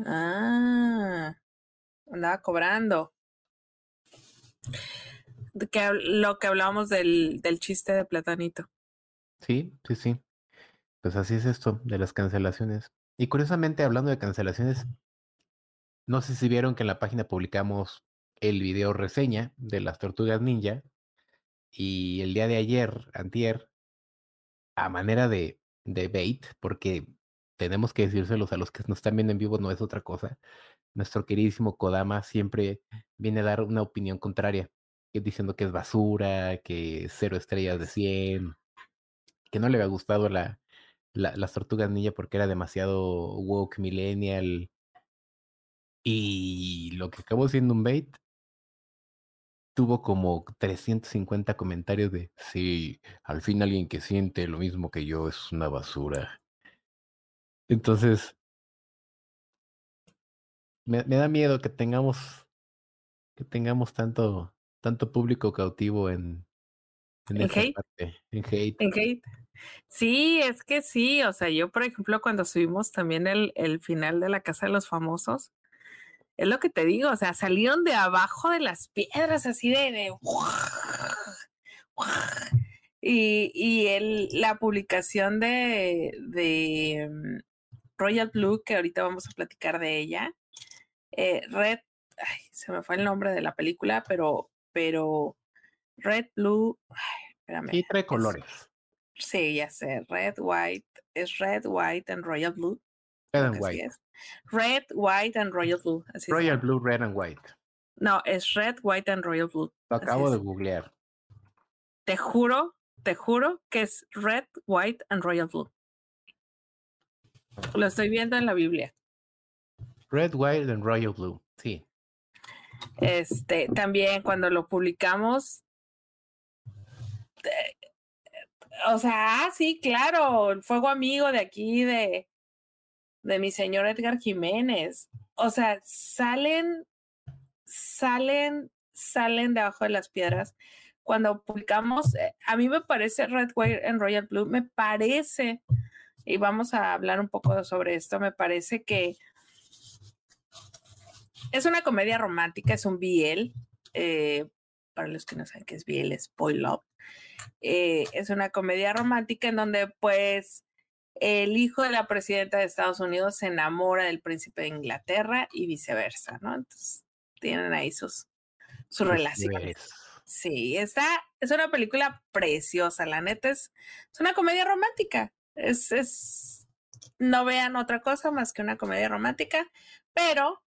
Ah, andaba cobrando que, lo que hablábamos del, del chiste de Platanito. Sí, sí, sí. Pues así es esto de las cancelaciones. Y curiosamente, hablando de cancelaciones, no sé si vieron que en la página publicamos el video reseña de las tortugas ninja. Y el día de ayer, antier, a manera de, de bait, porque tenemos que decírselos a los que nos están viendo en vivo, no es otra cosa nuestro queridísimo Kodama siempre viene a dar una opinión contraria, diciendo que es basura, que cero estrellas de 100, que no le había gustado la, las tortugas ninja porque era demasiado woke millennial. Y lo que acabó siendo un bait tuvo como 350 comentarios de, sí, al fin alguien que siente lo mismo que yo es una basura. Entonces, me, da miedo que tengamos que tengamos tanto tanto público cautivo en en, hate? en hate. En hate. Sí, es que sí, o sea, yo por ejemplo cuando subimos también el, el final de la casa de los famosos, es lo que te digo, o sea, salieron de abajo de las piedras así de, de y, y el, la publicación de, de Royal Blue, que ahorita vamos a platicar de ella, eh, Red, ay, se me fue el nombre de la película, pero, pero Red, Blue, ay, espérame. Y tres colores. Sí, ya sé, Red, White, es Red, White and Royal Blue. Red and White. Red, White and Royal Blue. Royal Blue, Red and White. No, es Red, White and Royal Blue. Lo acabo de googlear. Te juro, te juro que es Red, White and Royal Blue. Lo estoy viendo en la Biblia. Red, White and Royal Blue, sí. Este, también cuando lo publicamos, o sea, ah, sí, claro, el fuego amigo de aquí, de, de mi señor Edgar Jiménez. O sea, salen, salen, salen debajo de las piedras. Cuando publicamos, eh, a mí me parece Red, White and Royal Blue, me parece, y vamos a hablar un poco sobre esto, me parece que es una comedia romántica, es un BL. Eh, para los que no saben qué es BL, spoil up. Eh, es una comedia romántica en donde, pues, el hijo de la presidenta de Estados Unidos se enamora del príncipe de Inglaterra y viceversa, ¿no? Entonces, tienen ahí sus, sus relaciones. Sí, está, es una película preciosa, la neta es, es una comedia romántica. Es, es, no vean otra cosa más que una comedia romántica, pero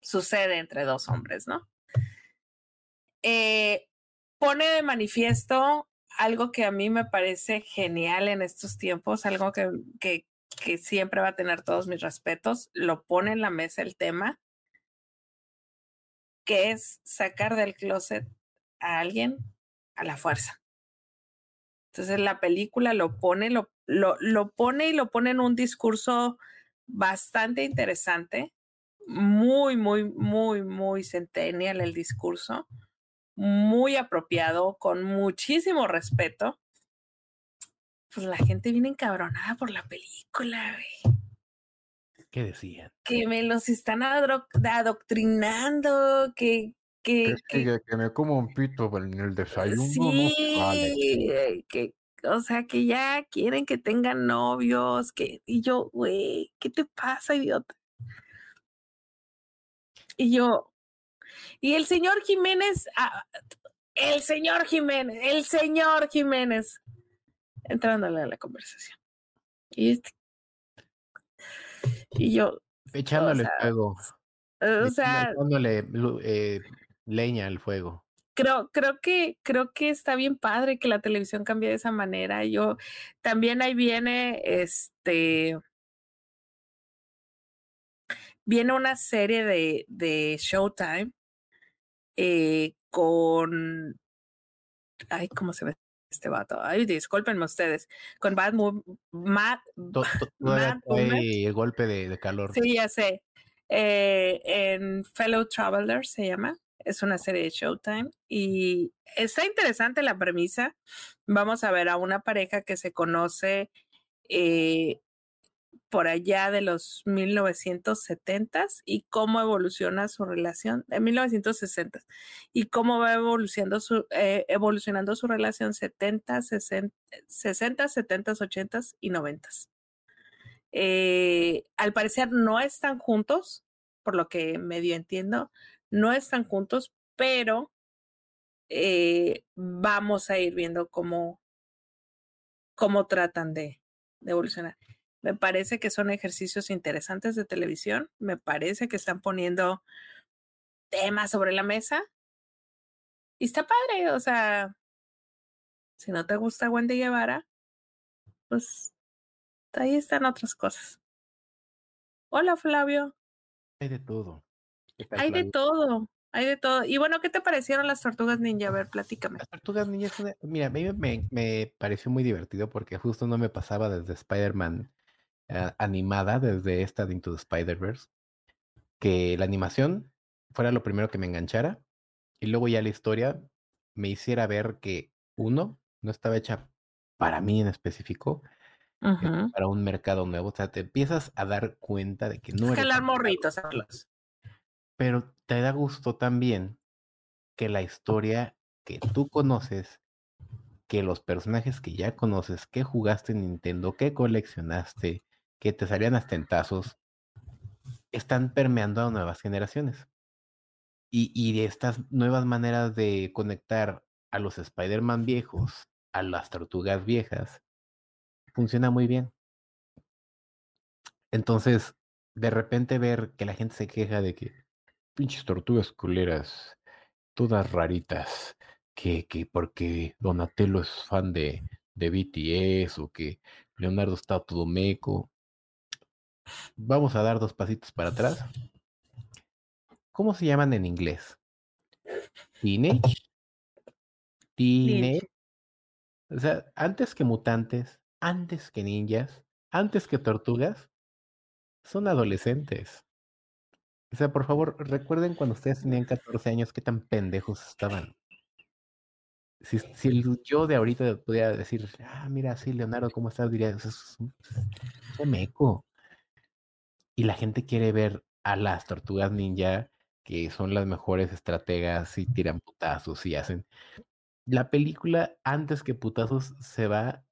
sucede entre dos hombres, ¿no? Eh, pone de manifiesto algo que a mí me parece genial en estos tiempos, algo que, que, que siempre va a tener todos mis respetos, lo pone en la mesa el tema, que es sacar del closet a alguien a la fuerza. Entonces la película lo pone, lo, lo, lo pone y lo pone en un discurso bastante interesante muy, muy, muy, muy centennial el discurso, muy apropiado, con muchísimo respeto. Pues la gente viene encabronada por la película, güey. ¿Qué decían? Que me los están adoctrinando, que, que, que, que, me como un pito en el desayuno. Sí, que, o sea, que ya quieren que tengan novios, que, y yo, güey, ¿qué te pasa, idiota? Y yo, y el señor Jiménez, ah, el señor Jiménez, el señor Jiménez, entrándole a la conversación. Y, este y yo. Echándole fuego. O sea. Echándole eh, leña al fuego. Creo, creo que, creo que está bien padre que la televisión cambie de esa manera. Yo también ahí viene este. Viene una serie de, de Showtime eh, con. Ay, ¿cómo se ve este vato? Ay, discúlpenme ustedes. Con Bad Matt. el golpe de, calor. Sí, ya sé. Eh, en Fellow Traveler se llama. Es una serie de Showtime y está interesante la premisa. Vamos a ver a una pareja que se conoce eh, por allá de los 1970s y cómo evoluciona su relación, de 1960 y cómo va evolucionando su, eh, evolucionando su relación 70, 60, 60 70, 80 y 90. Eh, al parecer no están juntos, por lo que medio entiendo, no están juntos, pero eh, vamos a ir viendo cómo, cómo tratan de, de evolucionar. Me parece que son ejercicios interesantes de televisión. Me parece que están poniendo temas sobre la mesa. Y está padre, o sea, si no te gusta Wendy Guevara, pues ahí están otras cosas. Hola, Flavio. Hay de todo. Hay de todo. Hay de todo. Y bueno, ¿qué te parecieron las tortugas ninja? A ver, platícame. Las tortugas ninja, mira, a mí me, me, pareció muy divertido porque justo no me pasaba desde Spider-Man eh, animada desde esta de Into the Spider-Verse, que la animación fuera lo primero que me enganchara y luego ya la historia me hiciera ver que uno no estaba hecha para mí en específico, para un mercado nuevo. O sea, te empiezas a dar cuenta de que no es eres. morritos, Pero te da gusto también que la historia que tú conoces, que los personajes que ya conoces, que jugaste en Nintendo, que coleccionaste, que te salían hasta tentazos, están permeando a nuevas generaciones. Y, y estas nuevas maneras de conectar a los Spider-Man viejos, a las tortugas viejas, funciona muy bien. Entonces, de repente ver que la gente se queja de que pinches tortugas culeras, todas raritas, que, que porque Donatello es fan de, de BTS o que Leonardo está todo meco. Vamos a dar dos pasitos para atrás. ¿Cómo se llaman en inglés? Teenage. Teenage. O sea, antes que mutantes, antes que ninjas, antes que tortugas, son adolescentes. O sea, por favor, recuerden cuando ustedes tenían 14 años, qué tan pendejos estaban. Si, si yo de ahorita pudiera decir, ah, mira, sí, Leonardo, ¿cómo estás? Diría, eso es un meco. Y la gente quiere ver a las tortugas ninja, que son las mejores estrategas y tiran putazos y hacen. La película, antes que putazos, se va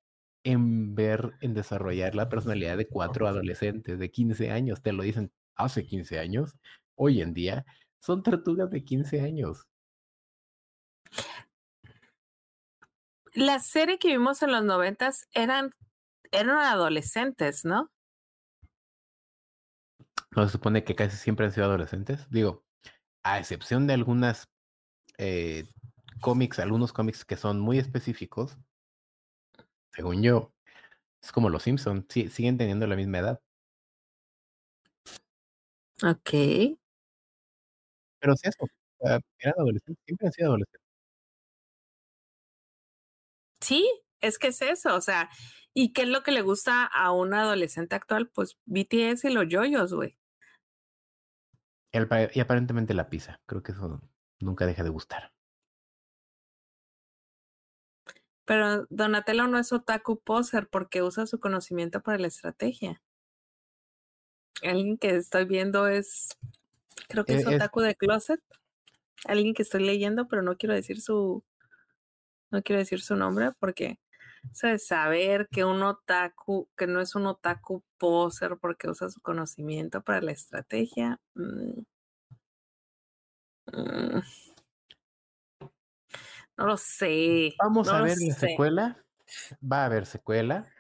en ver, en desarrollar la personalidad de cuatro adolescentes de 15 años. Te lo dicen hace 15 años. Hoy en día son tortugas de 15 años. La serie que vimos en los noventas eran, eran adolescentes, ¿no? No se supone que casi siempre han sido adolescentes. Digo, a excepción de algunas eh, cómics, algunos cómics que son muy específicos, según yo, es como los Simpsons, siguen teniendo la misma edad. Ok. Pero sí, eso, eran adolescentes, siempre han sido adolescentes. Sí, es que es eso, o sea, ¿y qué es lo que le gusta a un adolescente actual? Pues BTS y los yoyos, güey. Y aparentemente la pizza, creo que eso nunca deja de gustar. Pero Donatello no es otaku poser porque usa su conocimiento para la estrategia. Alguien que estoy viendo es, creo que es, e, otaku de closet. Alguien que estoy leyendo, pero no quiero decir su, no quiero decir su nombre porque saber que un otaku, que no es un otaku poser porque usa su conocimiento para la estrategia. Mm, mm, no lo sé. Vamos a ver la secuela. va a haber secuela.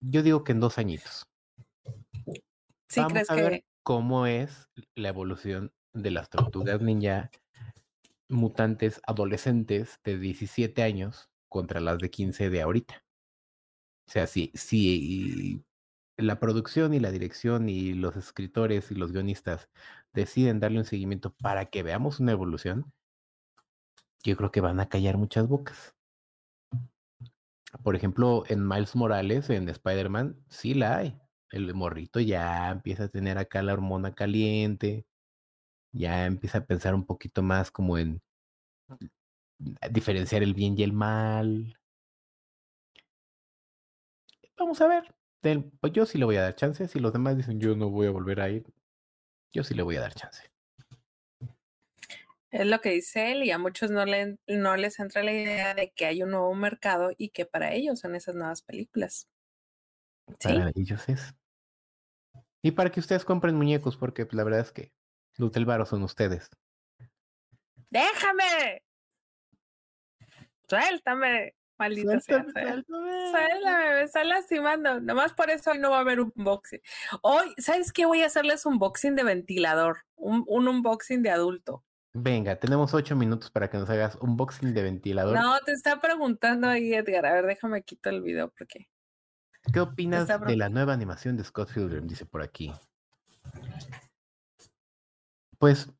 Yo digo que en dos añitos. Sí, Vamos crees a ver que. cómo es la evolución de las tortugas ninja mutantes adolescentes de 17 años contra las de 15 de ahorita. O sea, si, si la producción y la dirección y los escritores y los guionistas deciden darle un seguimiento para que veamos una evolución, yo creo que van a callar muchas bocas. Por ejemplo, en Miles Morales, en Spider-Man, sí la hay. El morrito ya empieza a tener acá la hormona caliente, ya empieza a pensar un poquito más como en diferenciar el bien y el mal. Vamos a ver. Pues yo sí le voy a dar chance. Si los demás dicen yo no voy a volver a ir, yo sí le voy a dar chance. Es lo que dice él y a muchos no, le, no les entra la idea de que hay un nuevo mercado y que para ellos son esas nuevas películas. Sí, Para ellos es. Y para que ustedes compren muñecos, porque pues, la verdad es que los del varo son ustedes. déjame. Suéltame, maldita sea. Suéltame, suéltame. suéltame. Suéltame, me está lastimando. Nomás por eso hoy no va a haber unboxing. Hoy, ¿sabes qué? Voy a hacerles un unboxing de ventilador. Un, un unboxing de adulto. Venga, tenemos ocho minutos para que nos hagas un boxing de ventilador. No, te está preguntando ahí, Edgar. A ver, déjame quito el video porque. ¿Qué opinas de la nueva animación de Scott Pilgrim? Dice por aquí. Pues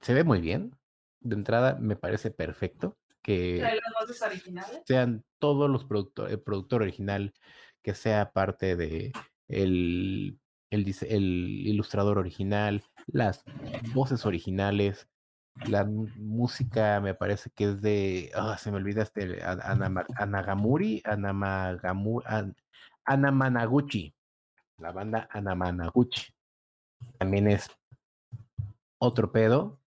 se ve muy bien. De entrada me parece perfecto que las voces originales? sean todos los productores, el productor original, que sea parte de el, el, ilustrador original, las voces originales, la música me parece que es de, ah, se me olvida este, Anagamuri, Anamagamu, An- Anamanaguchi, la banda Anamanaguchi. También es otro pedo,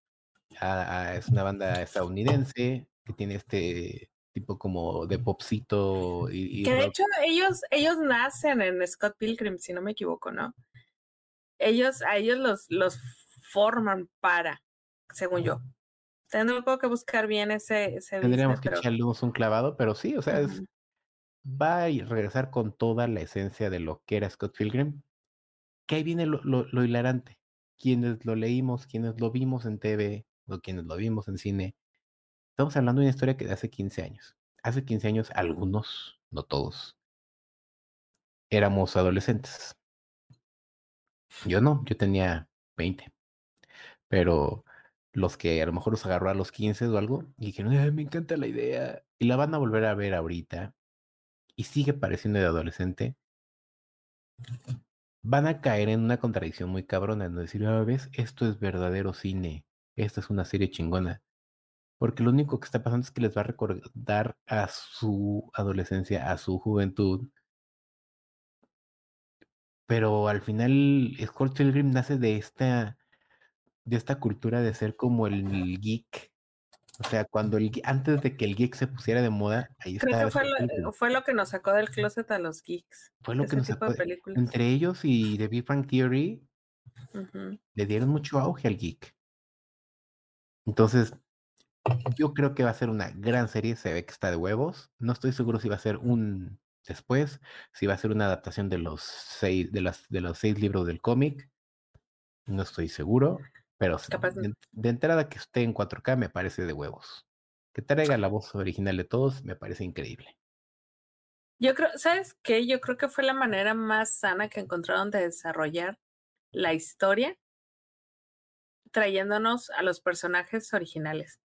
ah, ah, es una banda estadounidense que tiene este tipo como de popcito y, y Que de rock. hecho ellos, ellos nacen en Scott Pilgrim, si no me equivoco, ¿no? Ellos, a ellos los, los forman para, según yo. Tengo que buscar bien ese, ese Tendríamos business, que pero- echarle un clavado, pero sí, o sea, es. Va a regresar con toda la esencia de lo que era Scott Pilgrim. Que ahí viene lo, hilarante. Quienes lo leímos, quienes lo vimos en TV, o quienes lo vimos en cine. Estamos hablando de una historia que de hace 15 años. Hace 15 años, algunos, no todos, éramos adolescentes. Yo no, yo tenía 20. Pero los que a lo mejor los agarró a los 15 o algo, dijeron, "Ay, me encanta la idea. Y la van a volver a ver ahorita. Y sigue pareciendo de adolescente. Van a caer en una contradicción muy cabrona, en decir, ah, ves, esto es verdadero cine. Esta es una serie chingona. Porque lo único que está pasando es que les va a recordar a su adolescencia, a su juventud. Pero al final, Scott Pilgrim nace de esta, de esta cultura de ser como el geek. O sea, cuando el, antes de que el geek se pusiera de moda, ahí Creo estaba que fue Scott lo, Pilgrim. fue lo que nos sacó del closet a los geeks. Fue lo que nos sacó de entre ellos y The Big Bang Theory le dieron mucho auge al geek. Entonces, yo creo que va a ser una gran serie, se ve que está de huevos. No estoy seguro si va a ser un después, si va a ser una adaptación de los seis, de las, de los seis libros del cómic. No estoy seguro, pero Capaz- de, de entrada que esté en 4K me parece de huevos. Que traiga la voz original de todos me parece increíble. Yo creo, ¿sabes qué? Yo creo que fue la manera más sana que encontraron de desarrollar la historia, trayéndonos a los personajes originales.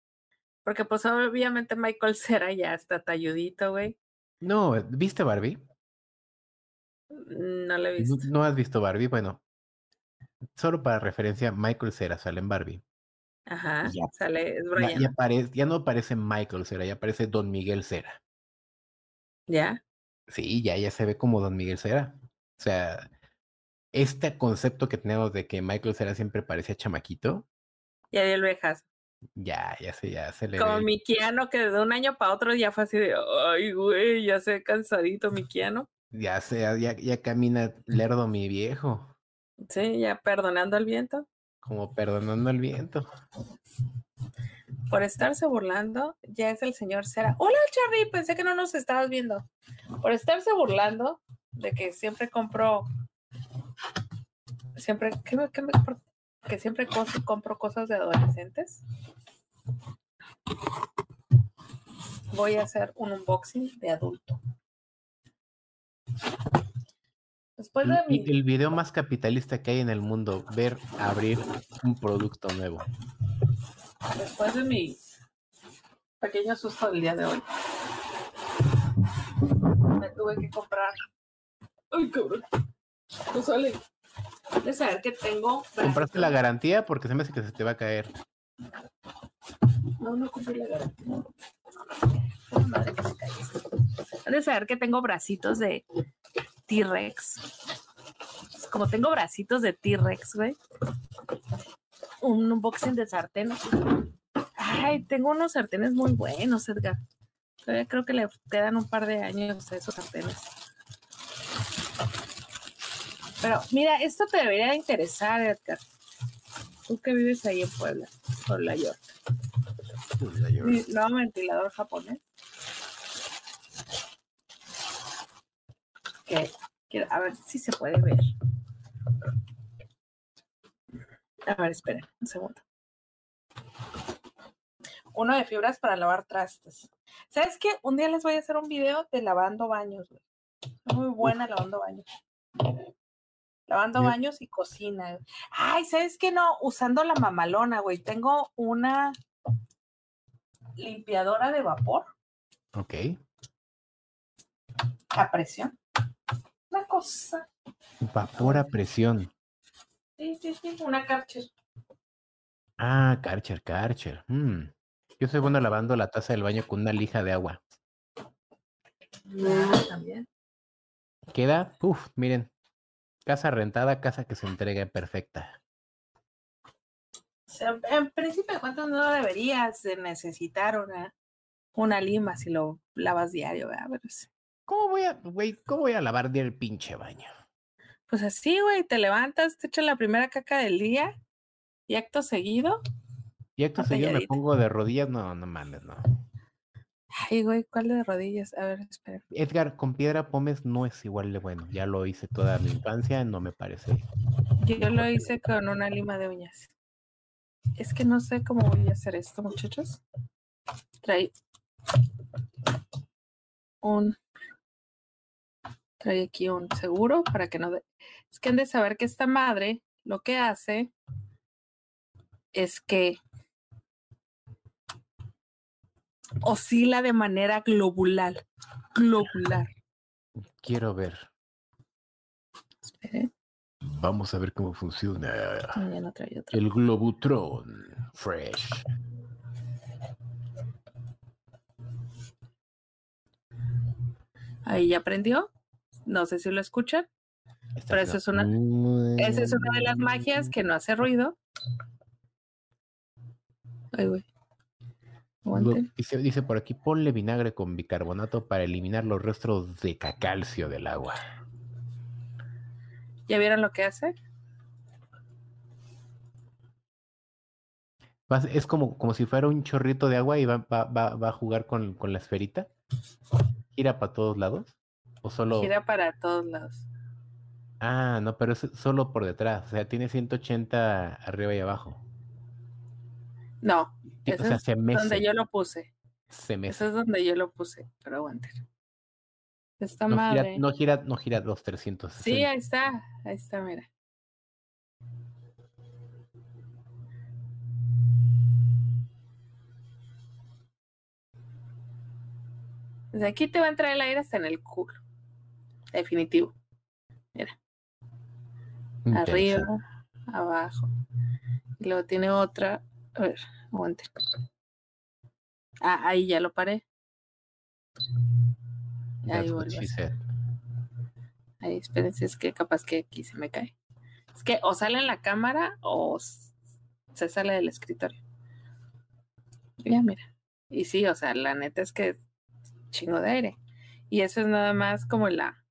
Porque pues obviamente Michael Cera ya está talludito, güey. No, ¿viste Barbie? No lo he ¿No, visto. no has visto Barbie? Bueno, solo para referencia, Michael Cera sale en Barbie. Ajá, Ya. sale, Ya, Brian. ya, parece- ya no aparece Michael Cera, ya aparece Don Miguel Cera. ¿Ya? Sí, ya, ya se ve como Don Miguel Cera. O sea, este concepto que tenemos de que Michael Cera siempre parecía chamaquito, Ya dio el viejazo. ya, ya se, ya se le Como ve. Miquiano, que de un año para otro ya fue así de, ay, güey, ya se ve cansadito Miquiano. Ya se, ya, ya camina lerdo mi viejo, Sí, ya perdonando al viento. como perdonando el viento. por estarse burlando, ya es el señor Cera. Hola, Charlie, pensé que no nos estabas viendo. Por estarse burlando de que siempre compro, siempre, ¿qué me, qué me- que siempre compro cosas de adolescentes. Voy a hacer un unboxing de adulto. Después de mi, el video más capitalista que hay en el mundo, ver abrir un producto nuevo. después de mi pequeño susto del día de hoy, me tuve que comprar. Ay, cabrón. No sale. De saber que tengo. ¿Compraste la garantía? Porque se me hace que se te va a caer. No, no compré la garantía. Puta madre de saber que tengo bracitos de T-Rex. Como tengo bracitos de T-Rex, güey. Un unboxing de sartén. Ay, tengo unos sartenes muy buenos, Edgar. Todavía creo que le quedan un par de años a esos sartenes. Pero mira, esto te debería de interesar, Edgar. Tú que vives ahí en Puebla, por la York. Nuevo ventilador japonés. Que, a ver si se puede ver. A ver, esperen un segundo. Uno de fibras para lavar trastes. ¿Sabes qué? Un día les voy a hacer un video de lavando baños, güey. Muy buena lavando baños. Lavando baños y cocina. Ay, ¿sabes qué? No, usando la mamalona, güey. Tengo una limpiadora de vapor Ok. a presión. Una cosa. Vapor a presión. Sí, sí, sí, una Karcher. Ah, Karcher, Karcher. Mm. Yo soy bueno lavando la taza del baño con una lija de agua. También. Queda, uff, miren. Casa rentada, casa que se entrega perfecta. O sea, en principio de cuentas no deberías de necesitar una, una lima si lo lavas diario, ¿verdad? Pero sí. ¿Cómo voy a, güey, cómo voy a lavar del pinche baño? Pues así, güey, te levantas, te echas la primera caca del día y acto seguido. Y acto seguido me pongo de rodillas, no, no mames, no. Ay, güey, ¿cuál de rodillas? A ver, espera. Edgar, con piedra pómez no es igual de bueno. Ya lo hice toda mi infancia, no me parece. Yo lo hice con una lima de uñas. Es que no sé cómo voy a hacer esto, muchachos. Trae un. Trae aquí un seguro para que no. de- Es que han de saber que esta madre lo que hace es que oscila de manera globular. Globular. Quiero ver. Espere, Vamos a ver cómo funciona no, ya no trae otra. El Globutron Fresh. Ahí ya prendió. No sé si lo escuchan. Pero eso es una- Esa es una de las magias que no hace ruido. Ay, güey. Dice, dice por aquí, ponle vinagre con bicarbonato para eliminar los restos de cacalcio del agua. ¿Ya vieron lo que hace? Es como, como si fuera un chorrito de agua y va, va, va- va a jugar con, con la esferita. Gira para todos lados. O solo. Gira para todos lados. Ah, no, pero es solo por detrás. O sea, tiene 180 arriba y abajo. No, ese o sea, es se mece. donde yo lo puse. Se mece. Ese es donde yo lo puse. Pero aguante. Esta No gira, no gira, no gira los 300. Sí, ahí está. Ahí está, mira. Desde aquí te va a entrar el aire hasta en el culo. Definitivo. Arriba, abajo. Y luego tiene otra. A ver, aguante. Ah, ahí ya lo paré. Ahí vuelve. Ahí, espérense, es que capaz que aquí se me cae. Es que o sale en la cámara o se sale del escritorio. Ya, mira. Y sí, o sea, la neta es que chingo de aire. Y eso es nada más como la.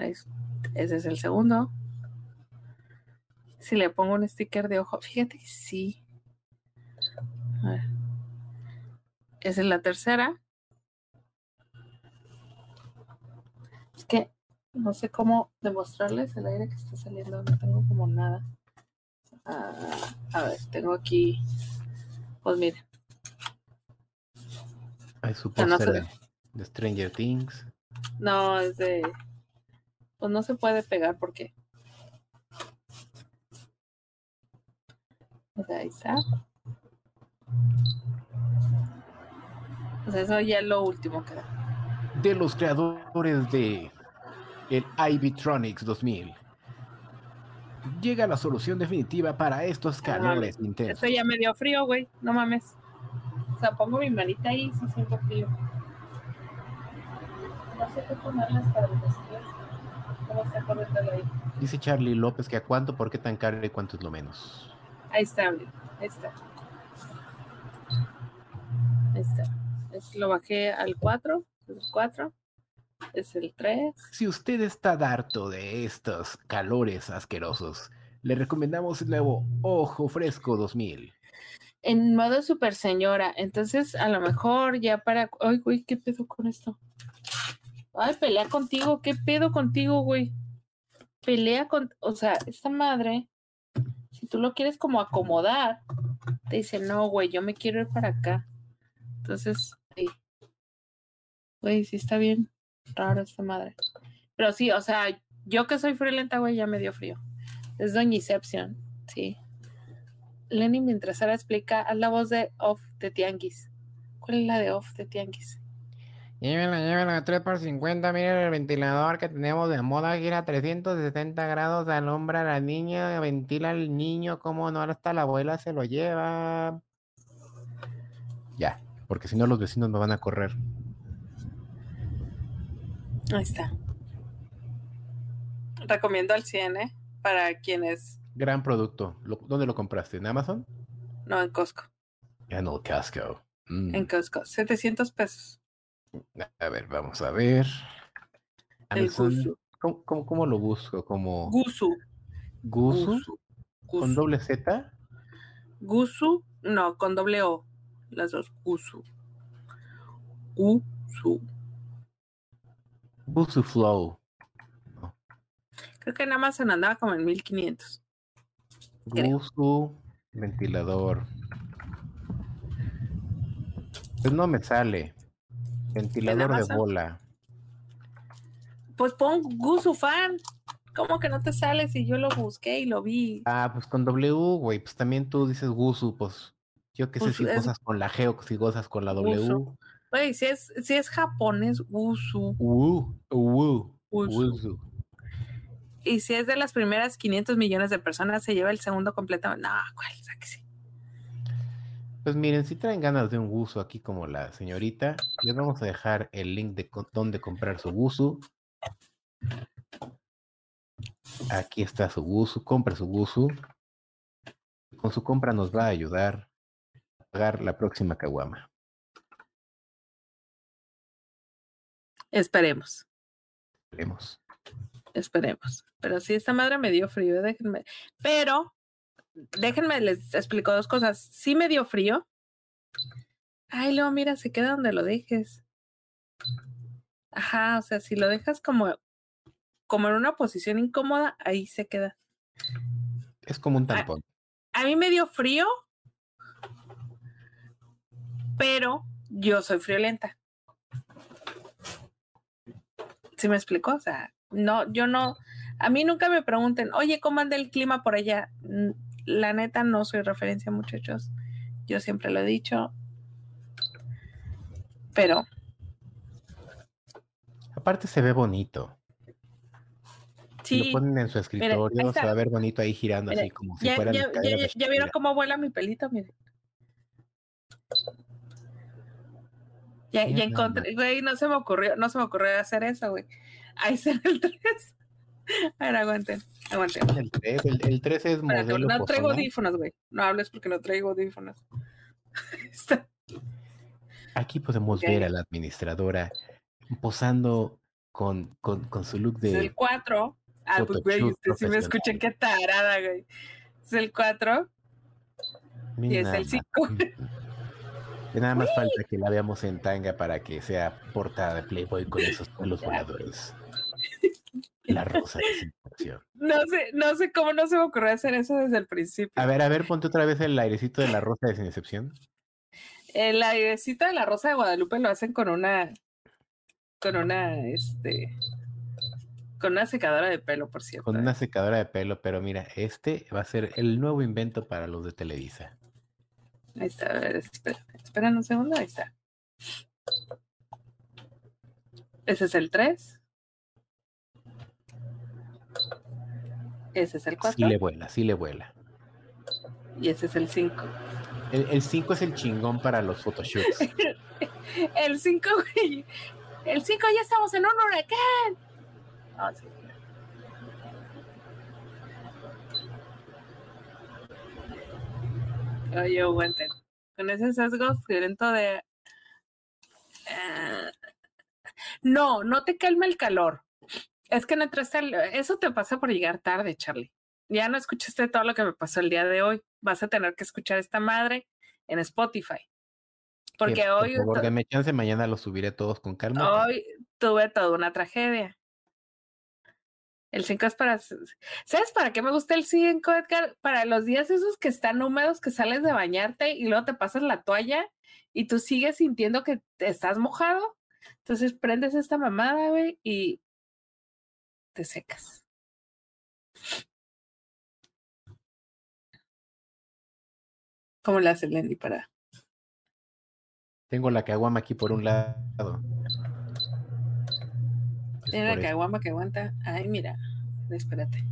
Es- Ese es el segundo. Si le pongo un sticker de ojo, fíjate que sí. A ver. Esa es la tercera. Es que no sé cómo demostrarles el aire que está saliendo. No tengo como nada. Ah, a ver, tengo aquí. Pues miren. Hay su no póster de, de Stranger Things. No, es de. Pues no se puede pegar porque. O sea, ahí está. Pues eso ya es lo último que da. De los creadores de el Ivytronics 2000. Llega la solución definitiva para estos calores intensos. Esto ya me dio frío, güey. No mames. O sea, pongo mi manita ahí y sí siento frío. No sé qué ponerles para el vestido. ¿Cómo está aire? Dice Charlie López que a cuánto, por qué tan caro y cuánto es lo menos. Ahí está, ahí está. Ahí está. Es, lo bajé al 4, el 4, es el 3. Si usted está harto de estos calores asquerosos, le recomendamos el nuevo Ojo Fresco 2000. En modo super señora, entonces a lo mejor ya para... Ay, güey, ¿qué pedo con esto? Ay, pelea contigo, ¿qué pedo contigo, güey? Pelea con... O sea, esta madre, si tú lo quieres como acomodar, te dice, no, güey, yo me quiero ir para acá. Entonces, sí. Güey, sí está bien raro esta madre. Pero sí, o sea, yo que soy friolenta, güey, ya me dio frío. Es Doña Inception, sí. Lenny, mientras Sara explica, haz la voz de Off de Tianguis. ¿Cuál es la de Off de Tianguis? Llévenla, llévenla, 3 por 50. Miren el ventilador que tenemos de moda. Gira 360 grados. Alumbra a la niña. Ventila al niño. Como no, hasta la abuela se lo lleva. Ya, porque si no, los vecinos me van a correr. Ahí está. Recomiendo al 100, ¿eh? Para quienes... Gran producto. Lo- ¿Dónde lo compraste? ¿En Amazon? No, en Costco. En el Casco. Mm. En Costco. 700 pesos. A ver, vamos a ver. Amazon. ¿Cómo, cómo, cómo lo busco? ¿Como Gusu. Gusu? ¿Con doble Z? Gusu. No, con doble O. Las dos. Gusu. Gusu. Gusu Flow. Creo que en Amazon andaba como en 1500. Creo. Gusu ventilador. Pues no me sale. Ventilador de bola. Pues pon Gusu fan. ¿Cómo que no te sale si yo lo busqué y lo vi? Ah, pues con W, güey. Pues también tú dices Gusu, pues. Yo qué sé si es- gozas con la G o si gozas con la W. Gusu. Güey, si es, si es japonés, Gusu. Gusu. wuzu. Y si es de las primeras 500 millones de personas, se lleva el segundo completo. No, ¿cuál? Sáquese. Pues miren, si traen ganas de un gusu aquí como la señorita, les vamos a dejar el link de dónde comprar su gusu. Aquí está su gusu, compra su gusu. Con su compra nos va a ayudar a pagar la próxima caguama. Esperemos, Veremos. esperemos. Pero sí, esta madre me dio frío, déjenme. Pero, déjenme, les explico dos cosas. Sí me dio frío. Ay, luego mira, se queda donde lo dejes. Ajá, o sea, si lo dejas como, como en una posición incómoda, ahí se queda. Es como un tampón. A mí me dio frío, pero yo soy friolenta. ¿Sí me explicó? O sea, no, yo no, a mí nunca me pregunten, oye, ¿cómo anda el clima por allá? La neta no soy referencia, muchachos. Yo siempre lo he dicho. Pero Aparte se ve bonito. Sí, lo ponen en su escritorio, se va a ver bonito ahí girando así como si ya, fuera ya, ya, ya- vieron cómo vuela mi pelito, miren. Ya, encontré, güey, no se me ocurrió, no se me ocurrió hacer eso, güey. Ahí está el 3. A ver, aguanten, aguanten. El 3, el, el 3 es Espérate, modelo no traigo audífonos, güey. No hables porque no traigo audífonos. Aquí podemos ver a la administradora posando con, con, con su look Es de el 4. Ah, pues, güey, ustedes sí me escuchan, qué tarada, güey. Es el 4 y es el más. 5. Y nada más falta que la veamos en tanga para que sea portada de Playboy con esos pelos voladores. La rosa de. No sé, no sé cómo no se me ocurrió hacer eso desde el principio. A ver, a ver, ponte otra vez el airecito de la rosa de sin excepción. El airecito de la rosa de Guadalupe lo hacen con una, con una, este, con una secadora de pelo, por cierto. Con una secadora de pelo, pero mira, este va a ser el nuevo invento para los de Televisa. Ahí está, a ver, espera, espera un segundo, ahí está. Ese es el 3. Ese es el 4. Sí le vuela, sí le vuela. Y ese es el 5. El 5 es el chingón para los photoshoots. el 5, El 5 ya estamos en un huracán. Ah, sí. Oye, aguanten. Con ese sesgo violento de. Eh, no, no te calma el calor. Es que no entraste al... Eso te pasa por llegar tarde, Charlie. Ya no escuchaste todo lo que me pasó el día de hoy. Vas a tener que escuchar esta madre en Spotify. Porque hoy. Por favor, me chance, mañana lo subiré todos con calma. Hoy tuve toda una tragedia. El 5 es para. ¿Sabes para qué me gusta el 5, Edgar? Para los días esos que están húmedos, que sales de bañarte y luego te pasas la toalla y tú sigues sintiendo que te estás mojado. Entonces prendes esta mamada, güey, y secas. ¿Cómo le hace Lenny para? Tengo la caguama aquí por un lado. Tiene la caguama que aguanta. Ay, mira. Espérate.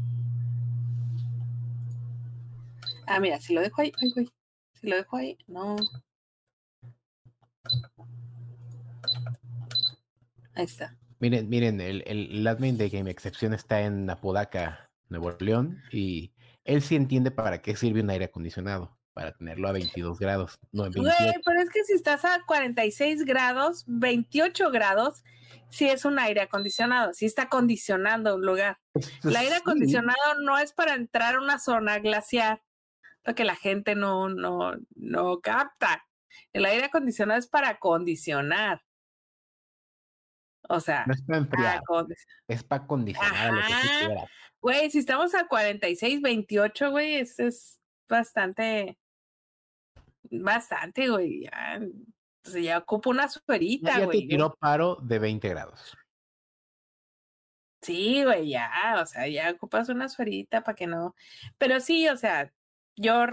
Ah, mira, si lo dejo ahí. Ay, güey. Si lo dejo ahí, no. Ahí está. Miren, miren, el, el, admin de Game Excepción está en Apodaca, Nuevo León, y él sí entiende para qué sirve un aire acondicionado, para tenerlo a 22 grados, no en 28. Güey, pero es que si estás a 46 grados, 28 grados, sí es un aire acondicionado, sí está acondicionando un lugar. Pues el aire acondicionado no es para entrar a una zona glaciar, lo que la gente no, no, no capta. El aire acondicionado es para acondicionar. O sea, no es para enfriar, es para acondicionar lo que Güey, si estamos a 46, 28, güey, eso es bastante, bastante, güey. Ya, entonces ya ocupa una suerita, güey. Ya te tiró paro de 20 grados. Sí, güey, ya, o sea, ya ocupas una suerita para que no. Pero sí, o sea, yo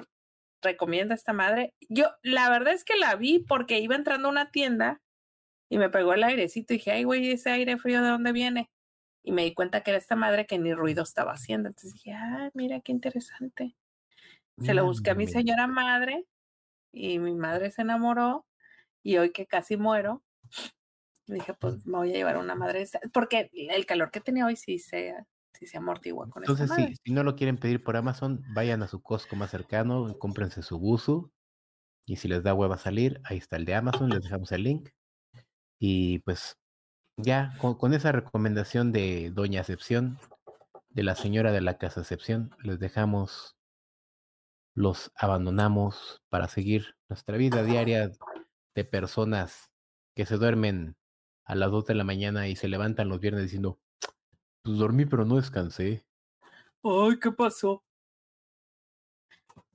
recomiendo a esta madre. Yo, la verdad es que la vi porque iba entrando a una tienda y me pegó el airecito y dije, ay, güey, ese aire frío, ¿de dónde viene? Y me di cuenta que era esta madre que ni ruido estaba haciendo. Entonces dije, ah, mira qué interesante. Se lo busqué a mi señora madre y mi madre se enamoró y hoy que casi muero, dije, pues me voy a llevar una madre, porque el calor que tenía hoy sí se, sí se amortigua con Entonces, si, si no lo quieren pedir por Amazon, vayan a su Costco más cercano, cómprense su buzo y si les da hueva salir, ahí está el de Amazon, les dejamos el link. Y pues ya con, esa recomendación de Doña Acepción, de la señora de la casa Acepción, les dejamos, los abandonamos para seguir nuestra vida diaria de personas que se duermen a las 2 de la mañana y se levantan los viernes diciendo, pues dormí pero no descansé. Ay, ¿qué pasó?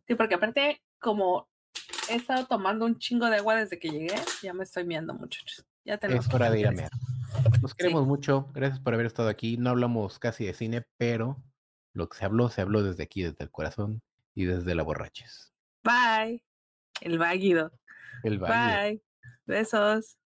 Sí, porque aparte, como he estado tomando un chingo de agua desde que llegué, ya me estoy miando, muchachos. Ya tenemos es hora de ir a mear. Nos queremos mucho. Gracias por haber estado aquí. No hablamos casi de cine, pero lo que se habló, se habló desde aquí, desde el corazón y desde la borraches. Bye. El váguido. El váguido. Bye. Besos.